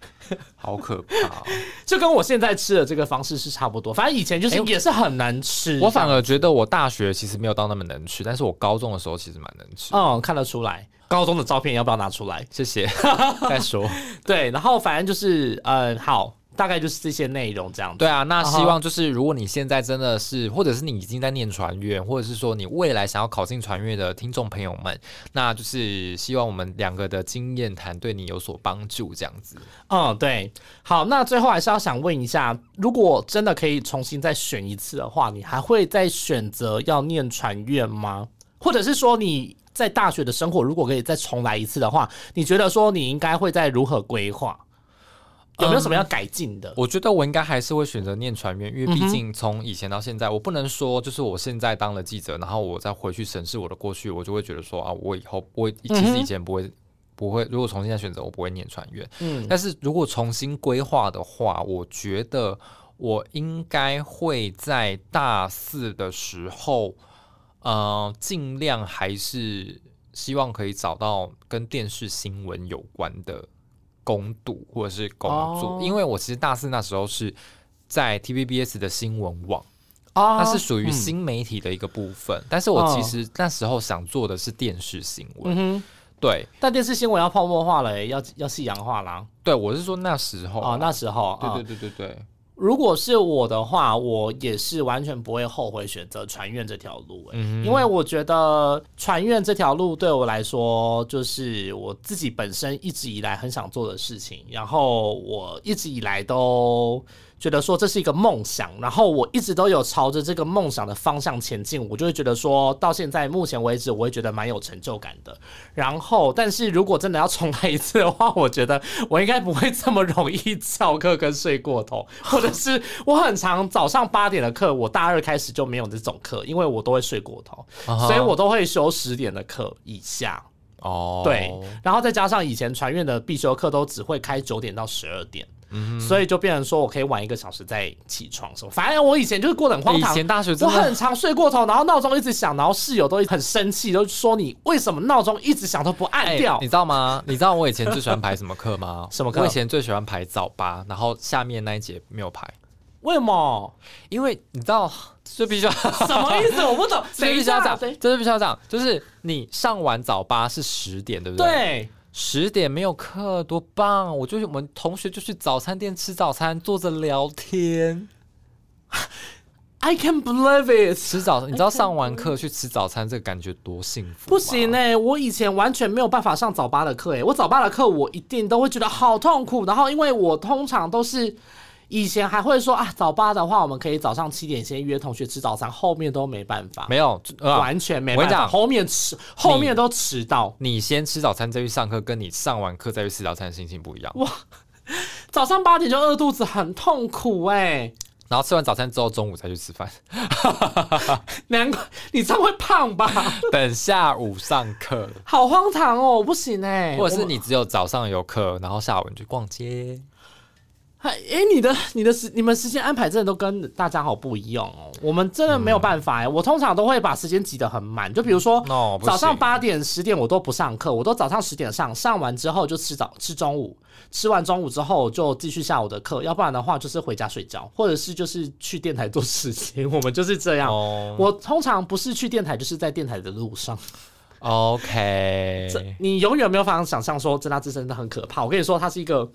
[laughs] 好可怕！[laughs] 就跟我现在吃的这个方式是差不多。反正以前就是也是很难吃，我反而觉得我大学其实没有到那么能吃，但是我高中的时候其实蛮能吃。嗯，看得出来。高中的照片要不要拿出来？谢谢。[laughs] 再说，对，然后反正就是，嗯，好。大概就是这些内容这样。对啊，那希望就是如果你现在真的是，或者是你已经在念传院，或者是说你未来想要考进传院的听众朋友们，那就是希望我们两个的经验谈对你有所帮助这样子。嗯，对。好，那最后还是要想问一下，如果真的可以重新再选一次的话，你还会再选择要念传院吗？或者是说你在大学的生活如果可以再重来一次的话，你觉得说你应该会再如何规划？有没有什么要改进的？我觉得我应该还是会选择念传院，因为毕竟从以前到现在，我不能说就是我现在当了记者，然后我再回去审视我的过去，我就会觉得说啊，我以后不会，其实以前不会不会，如果重新再选择，我不会念传院。嗯，但是如果重新规划的话，我觉得我应该会在大四的时候，呃，尽量还是希望可以找到跟电视新闻有关的。攻读或者是工作，因为我其实大四那时候是在 TVBS 的新闻网，它是属于新媒体的一个部分。但是我其实那时候想做的是电视新闻，对。但电视新闻要泡沫化了，要要夕阳化啦。对，我是说那时候啊，那时候，对对对对对。如果是我的话，我也是完全不会后悔选择船院这条路、欸，因为我觉得船院这条路对我来说，就是我自己本身一直以来很想做的事情，然后我一直以来都。觉得说这是一个梦想，然后我一直都有朝着这个梦想的方向前进，我就会觉得说到现在目前为止，我会觉得蛮有成就感的。然后，但是如果真的要重来一次的话，我觉得我应该不会这么容易翘课跟睡过头，或者是我很长早上八点的课，我大二开始就没有这种课，因为我都会睡过头，所以我都会修十点的课以下。哦，对，然后再加上以前传院的必修课都只会开九点到十二点。所以就变成说我可以晚一个小时再起床什么，反正我以前就是过得很荒唐。以前大学我很常睡过头，然后闹钟一直响，然后室友都很生气，都说你为什么闹钟一直响都不按掉？你知道吗？[laughs] 你知道我以前最喜欢排什么课吗？[laughs] 什么课？我以前最喜欢排早八，然后下面那一节没有排。为什么？因为你知道，[laughs] 这必须要什么意思？我不懂。这必须要讲，这是必须要讲，就是你上完早八是十点，对不对？对。十点没有课，多棒！我就我们同学就去早餐店吃早餐，坐着聊天。I can believe it！吃早，你知道上完课去吃早餐这个感觉多幸福？不行哎，我以前完全没有办法上早八的课哎，我早八的课我一定都会觉得好痛苦。然后因为我通常都是。以前还会说啊，早八的话，我们可以早上七点先约同学吃早餐，后面都没办法，没有，完全没办法，后面迟，后面都迟到。你先吃早餐再去上课，跟你上完课再去吃早餐心情不一样。哇，早上八点就饿肚子，很痛苦哎。然后吃完早餐之后，中午才去吃饭。[laughs] 难怪你这样会胖吧？等下午上课，好荒唐哦，不行哎。或者是你只有早上有课，然后下午你去逛街。哎，你的你的时你们时间安排真的都跟大家好不一样哦。我们真的没有办法哎，我通常都会把时间挤得很满。就比如说早上八点十点我都不上课，我都早上十点上，上完之后就吃早吃中午，吃完中午之后就继续下午的课。要不然的话就是回家睡觉，或者是就是去电台做事情。我们就是这样。我通常不是去电台，就是在电台的路上。OK，你永远没有办法想象说真大之声的很可怕。我跟你说，它是一个。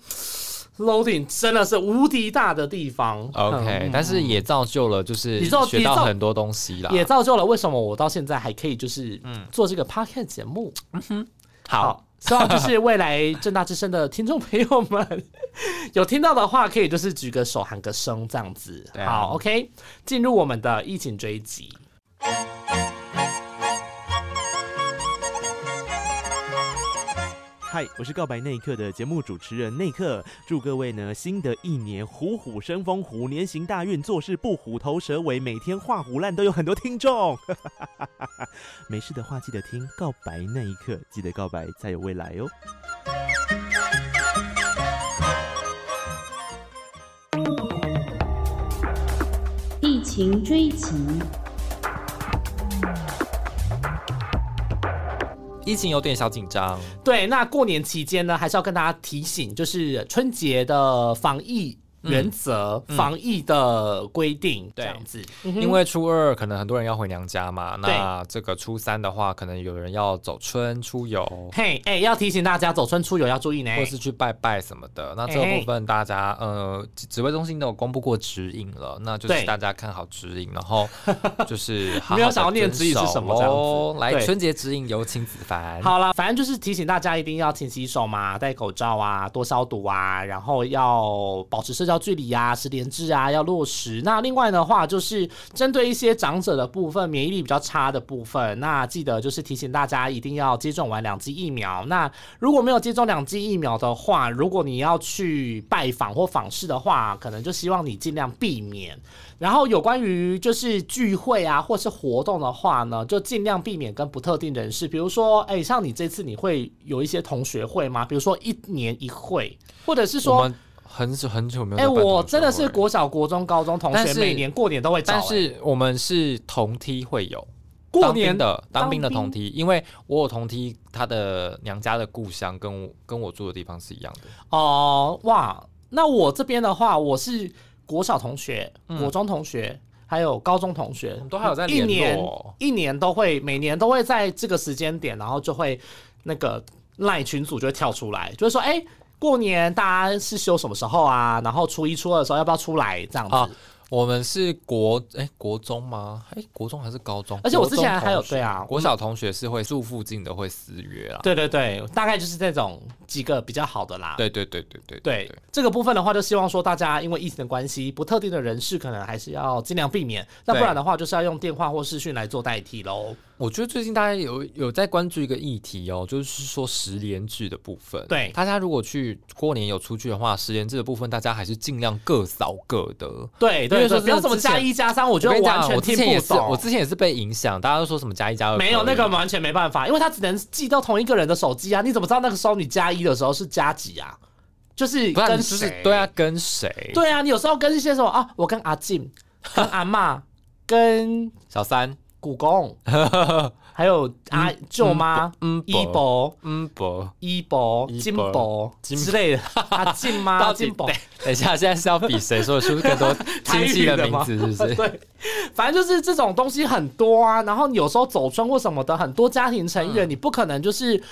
Loading 真的是无敌大的地方，OK，但是也造就了就是你学到很多东西啦，也造就了为什么我到现在还可以就是嗯做这个 podcast 节目。嗯哼，好，希望就是未来正大之声的听众朋友们 [laughs] 有听到的话，可以就是举个手喊个声这样子。好，OK，进入我们的疫情追击。嗨，我是告白那一刻的节目主持人内克，祝各位呢新的一年虎虎生风，虎年行大运，做事不虎头蛇尾，每天画虎烂都有很多听众。[laughs] 没事的话记得听告白那一刻，记得告白才有未来哦。疫情追击。疫情有点小紧张，对，那过年期间呢，还是要跟大家提醒，就是春节的防疫。原则防疫的规定这样子，因为初二可能很多人要回娘家嘛，那这个初三的话，可能有人要走春出游。嘿，哎，要提醒大家走春出游要注意呢，或是去拜拜什么的。那这个部分大家呃，指挥中心都有公布过指引了，那就是大家看好指引，然后 [laughs] 就是没有想要念指引是什么这样子。来，春节指引有请子凡。好了，反正就是提醒大家一定要勤洗手嘛，戴口罩啊，多消毒啊，然后要保持社交。距离啊，十连制啊，要落实。那另外的话，就是针对一些长者的部分，免疫力比较差的部分，那记得就是提醒大家一定要接种完两剂疫苗。那如果没有接种两剂疫苗的话，如果你要去拜访或访视的话，可能就希望你尽量避免。然后有关于就是聚会啊，或是活动的话呢，就尽量避免跟不特定人士，比如说，哎，像你这次你会有一些同学会吗？比如说一年一会，或者是说。很久很久没有哎，我真的是国小、国中、高中同学，每年过年都会找。但是我们是同梯会有过年的当兵的同梯，因为我有同梯，他的娘家的故乡跟跟我住的地方是一样的。哦哇，那我这边的话，我是国小同学、国中同学，还有高中同学，都还有在一年一年都会每年都会在这个时间点，然后就会那个赖群组就会跳出来，就是说哎。过年大家是休什么时候啊？然后初一、初二的时候要不要出来这样子？我们是国哎国中吗？哎国中还是高中？而且我之前还有对啊，国小同学是会住附近的会私约啊。对对对，大概就是这种几个比较好的啦。对对对对对对，这个部分的话，就希望说大家因为疫情的关系，不特定的人士可能还是要尽量避免。那不然的话，就是要用电话或视讯来做代替喽。我觉得最近大家有有在关注一个议题哦，就是说十连制的部分。对，大家如果去过年有出去的话，十连制的部分大家还是尽量各扫各的。对，因为说不要什么加一加三，我觉得完全听不懂。我之前也是被影响，大家都说什么加一加二，没有那个完全没办法，因为他只能记到同一个人的手机啊，你怎么知道那个时候你加一的时候是加几啊？就是跟谁？对啊，跟谁？对啊，你有时候跟一些什么啊？我跟阿静、跟阿妈、跟小三、古公。[laughs] 还有阿舅妈、姨伯、嗯伯、姨伯、金伯之类的，阿 [laughs] 金妈、金伯。等一下，现在是要比谁说出更多 [laughs] 亲戚的名字，是不是？对，反正就是这种东西很多啊。然后有时候走村或什么的，很多家庭成员，你不可能就是。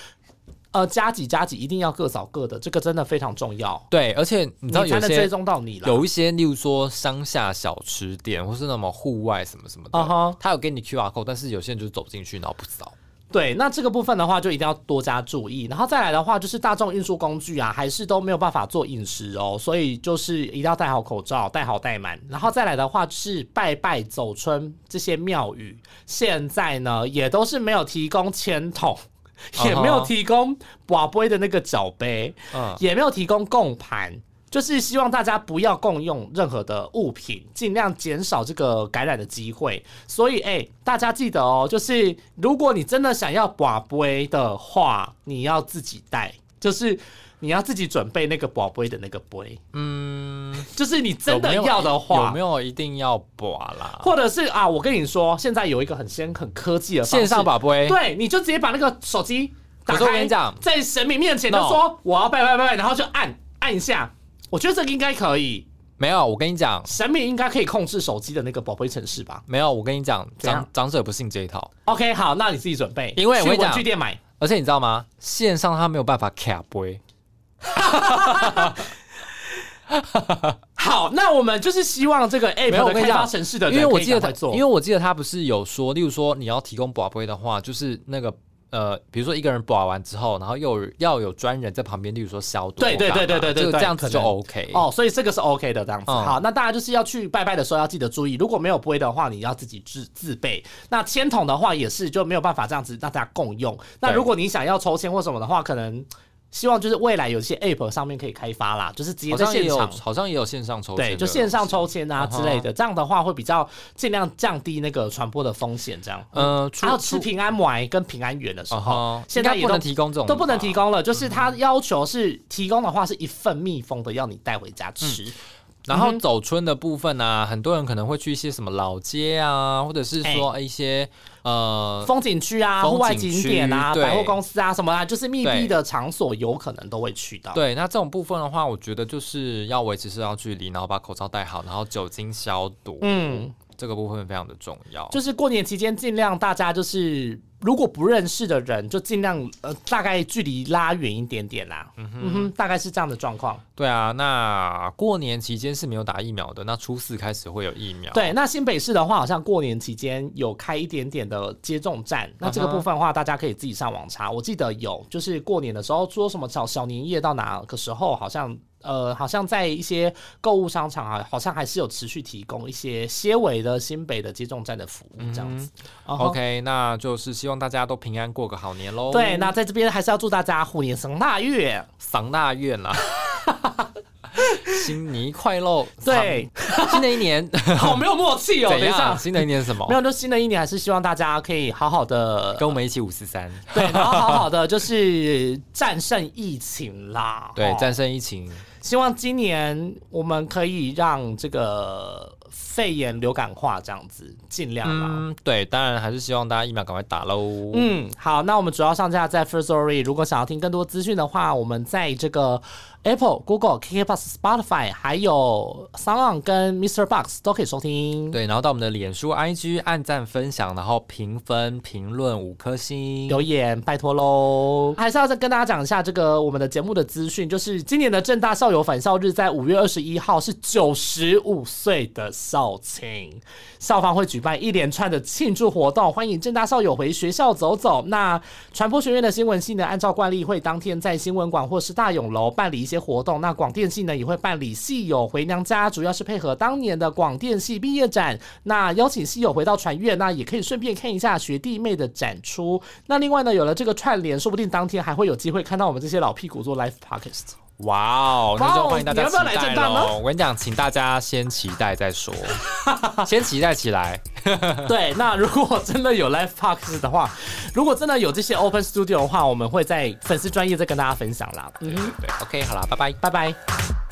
呃，加几加几，一定要各扫各的，这个真的非常重要。对，而且你知道有些追踪到你了，有一些，例如说乡下小吃店，或是那么户外什么什么的，他有给你 Q R code，但是有些人就是走进去然后不扫。对，那这个部分的话，就一定要多加注意。然后再来的话，就是大众运输工具啊，还是都没有办法做饮食哦，所以就是一定要戴好口罩，戴好戴满。然后再来的话，是拜拜走春这些庙宇，现在呢也都是没有提供签筒。也没有提供瓦杯的那个脚杯，也没有提供供盘，就是希望大家不要共用任何的物品，尽量减少这个感染的机会。所以，哎，大家记得哦，就是如果你真的想要瓦杯的话，你要自己带，就是。你要自己准备那个宝贝的那个杯，嗯，[laughs] 就是你真的要的话，有没有一定要宝啦？或者是啊，我跟你说，现在有一个很先很科技的线上宝贝，对，你就直接把那个手机打开，我跟你讲，在神明面前就说我要拜拜拜拜，然后就按按一下，我觉得这个应该可以。没有，我跟你讲，神明应该可以控制手机的那个宝贝城市吧？没有，我跟你讲，长长者不信这一套。OK，好，那你自己准备，因为我文具店买。而且你知道吗？线上他没有办法卡杯。[laughs] 好，那我们就是希望这个 App 开发城市的，因为我记得他，因为我记得他不是有说，例如说你要提供宝贝的话，就是那个呃，比如说一个人保完之后，然后又要有专人在旁边，例如说消毒，对对对对对对，这样子就 OK 哦，所以这个是 OK 的这样子。好，那大家就是要去拜拜的时候要记得注意，如果没有杯的话，你要自己自自备。那签筒的话也是就没有办法这样子让大家共用。那如果你想要抽签或什么的话，可能。希望就是未来有些 App 上面可以开发啦，就是直接在现场，好像也有线上抽签，对，就线上抽签啊之类的，这样的话会比较尽量降低那个传播的风险。这样，呃，还有吃平安丸跟平安圆的时候，现在也不能提供这种，都不能提供了。就是他要求是提供的话是一份密封的，要你带回家吃。然后走春的部分呢，很多人可能会去一些什么老街啊，或者是说一些呃风景区啊、户外景点啊、百货公司啊什么啊，就是密闭的场所，有可能都会去到。对，那这种部分的话，我觉得就是要维持社交距离，然后把口罩戴好，然后酒精消毒。嗯。这个部分非常的重要，就是过年期间尽量大家就是如果不认识的人，就尽量呃大概距离拉远一点点啦。嗯哼，大概是这样的状况。对啊，那过年期间是没有打疫苗的，那初四开始会有疫苗。对，那新北市的话，好像过年期间有开一点点的接种站，那这个部分的话，大家可以自己上网查。我记得有，就是过年的时候说什么小小年夜到哪个时候，好像。呃，好像在一些购物商场啊，好像还是有持续提供一些些尾的新北的接种站的服务这样子。OK，那就是希望大家都平安过个好年喽。对，那在这边还是要祝大家虎年赏大运，丧大运啦。[laughs] [laughs] 新年快乐！对，新的一年 [laughs] 好没有默契哦。[laughs] 等一下，新的一年是什么？没有，就新的一年还是希望大家可以好好的跟我们一起五四三。对，然后好好的就是战胜疫情啦。对，战胜疫情。希望今年我们可以让这个肺炎流感化这样子尽量啦。对，当然还是希望大家疫苗赶快打喽。嗯，好，那我们主要上架在 First Story。如果想要听更多资讯的话，我们在这个 Apple、Google、k k b o s、Spotify，还有 Sound 跟 Mr. Box 都可以收听。对，然后到我们的脸书、IG 按赞、分享，然后评分、评论五颗星，留言拜托喽。还是要再跟大家讲一下这个我们的节目的资讯，就是今年的正大校友返校日在五月二十一号，是九十五岁的校庆，校方会举办一连串的庆祝活动，欢迎正大校友回学校走走。那传播学院的新闻系呢，按照惯例会当天在新闻馆或是大勇楼办理一些活动。那广电系呢也会办理系友回娘家，主要是配合当年的广电系毕业展。那邀请系友回到传院，那也可以顺便看一下学弟妹的展出。那另外呢，有了这个串联，说不定当天还会有机会看到我们这些老屁股做 live podcast。哇哦，那就欢迎大家期待喽！我跟你讲，请大家先期待再说，[laughs] 先期待起来。[laughs] 对，那如果真的有 live Parks 的话，如果真的有这些 open studio 的话，我们会在粉丝专业再跟大家分享啦。嗯，对，OK，好啦，拜拜，拜拜。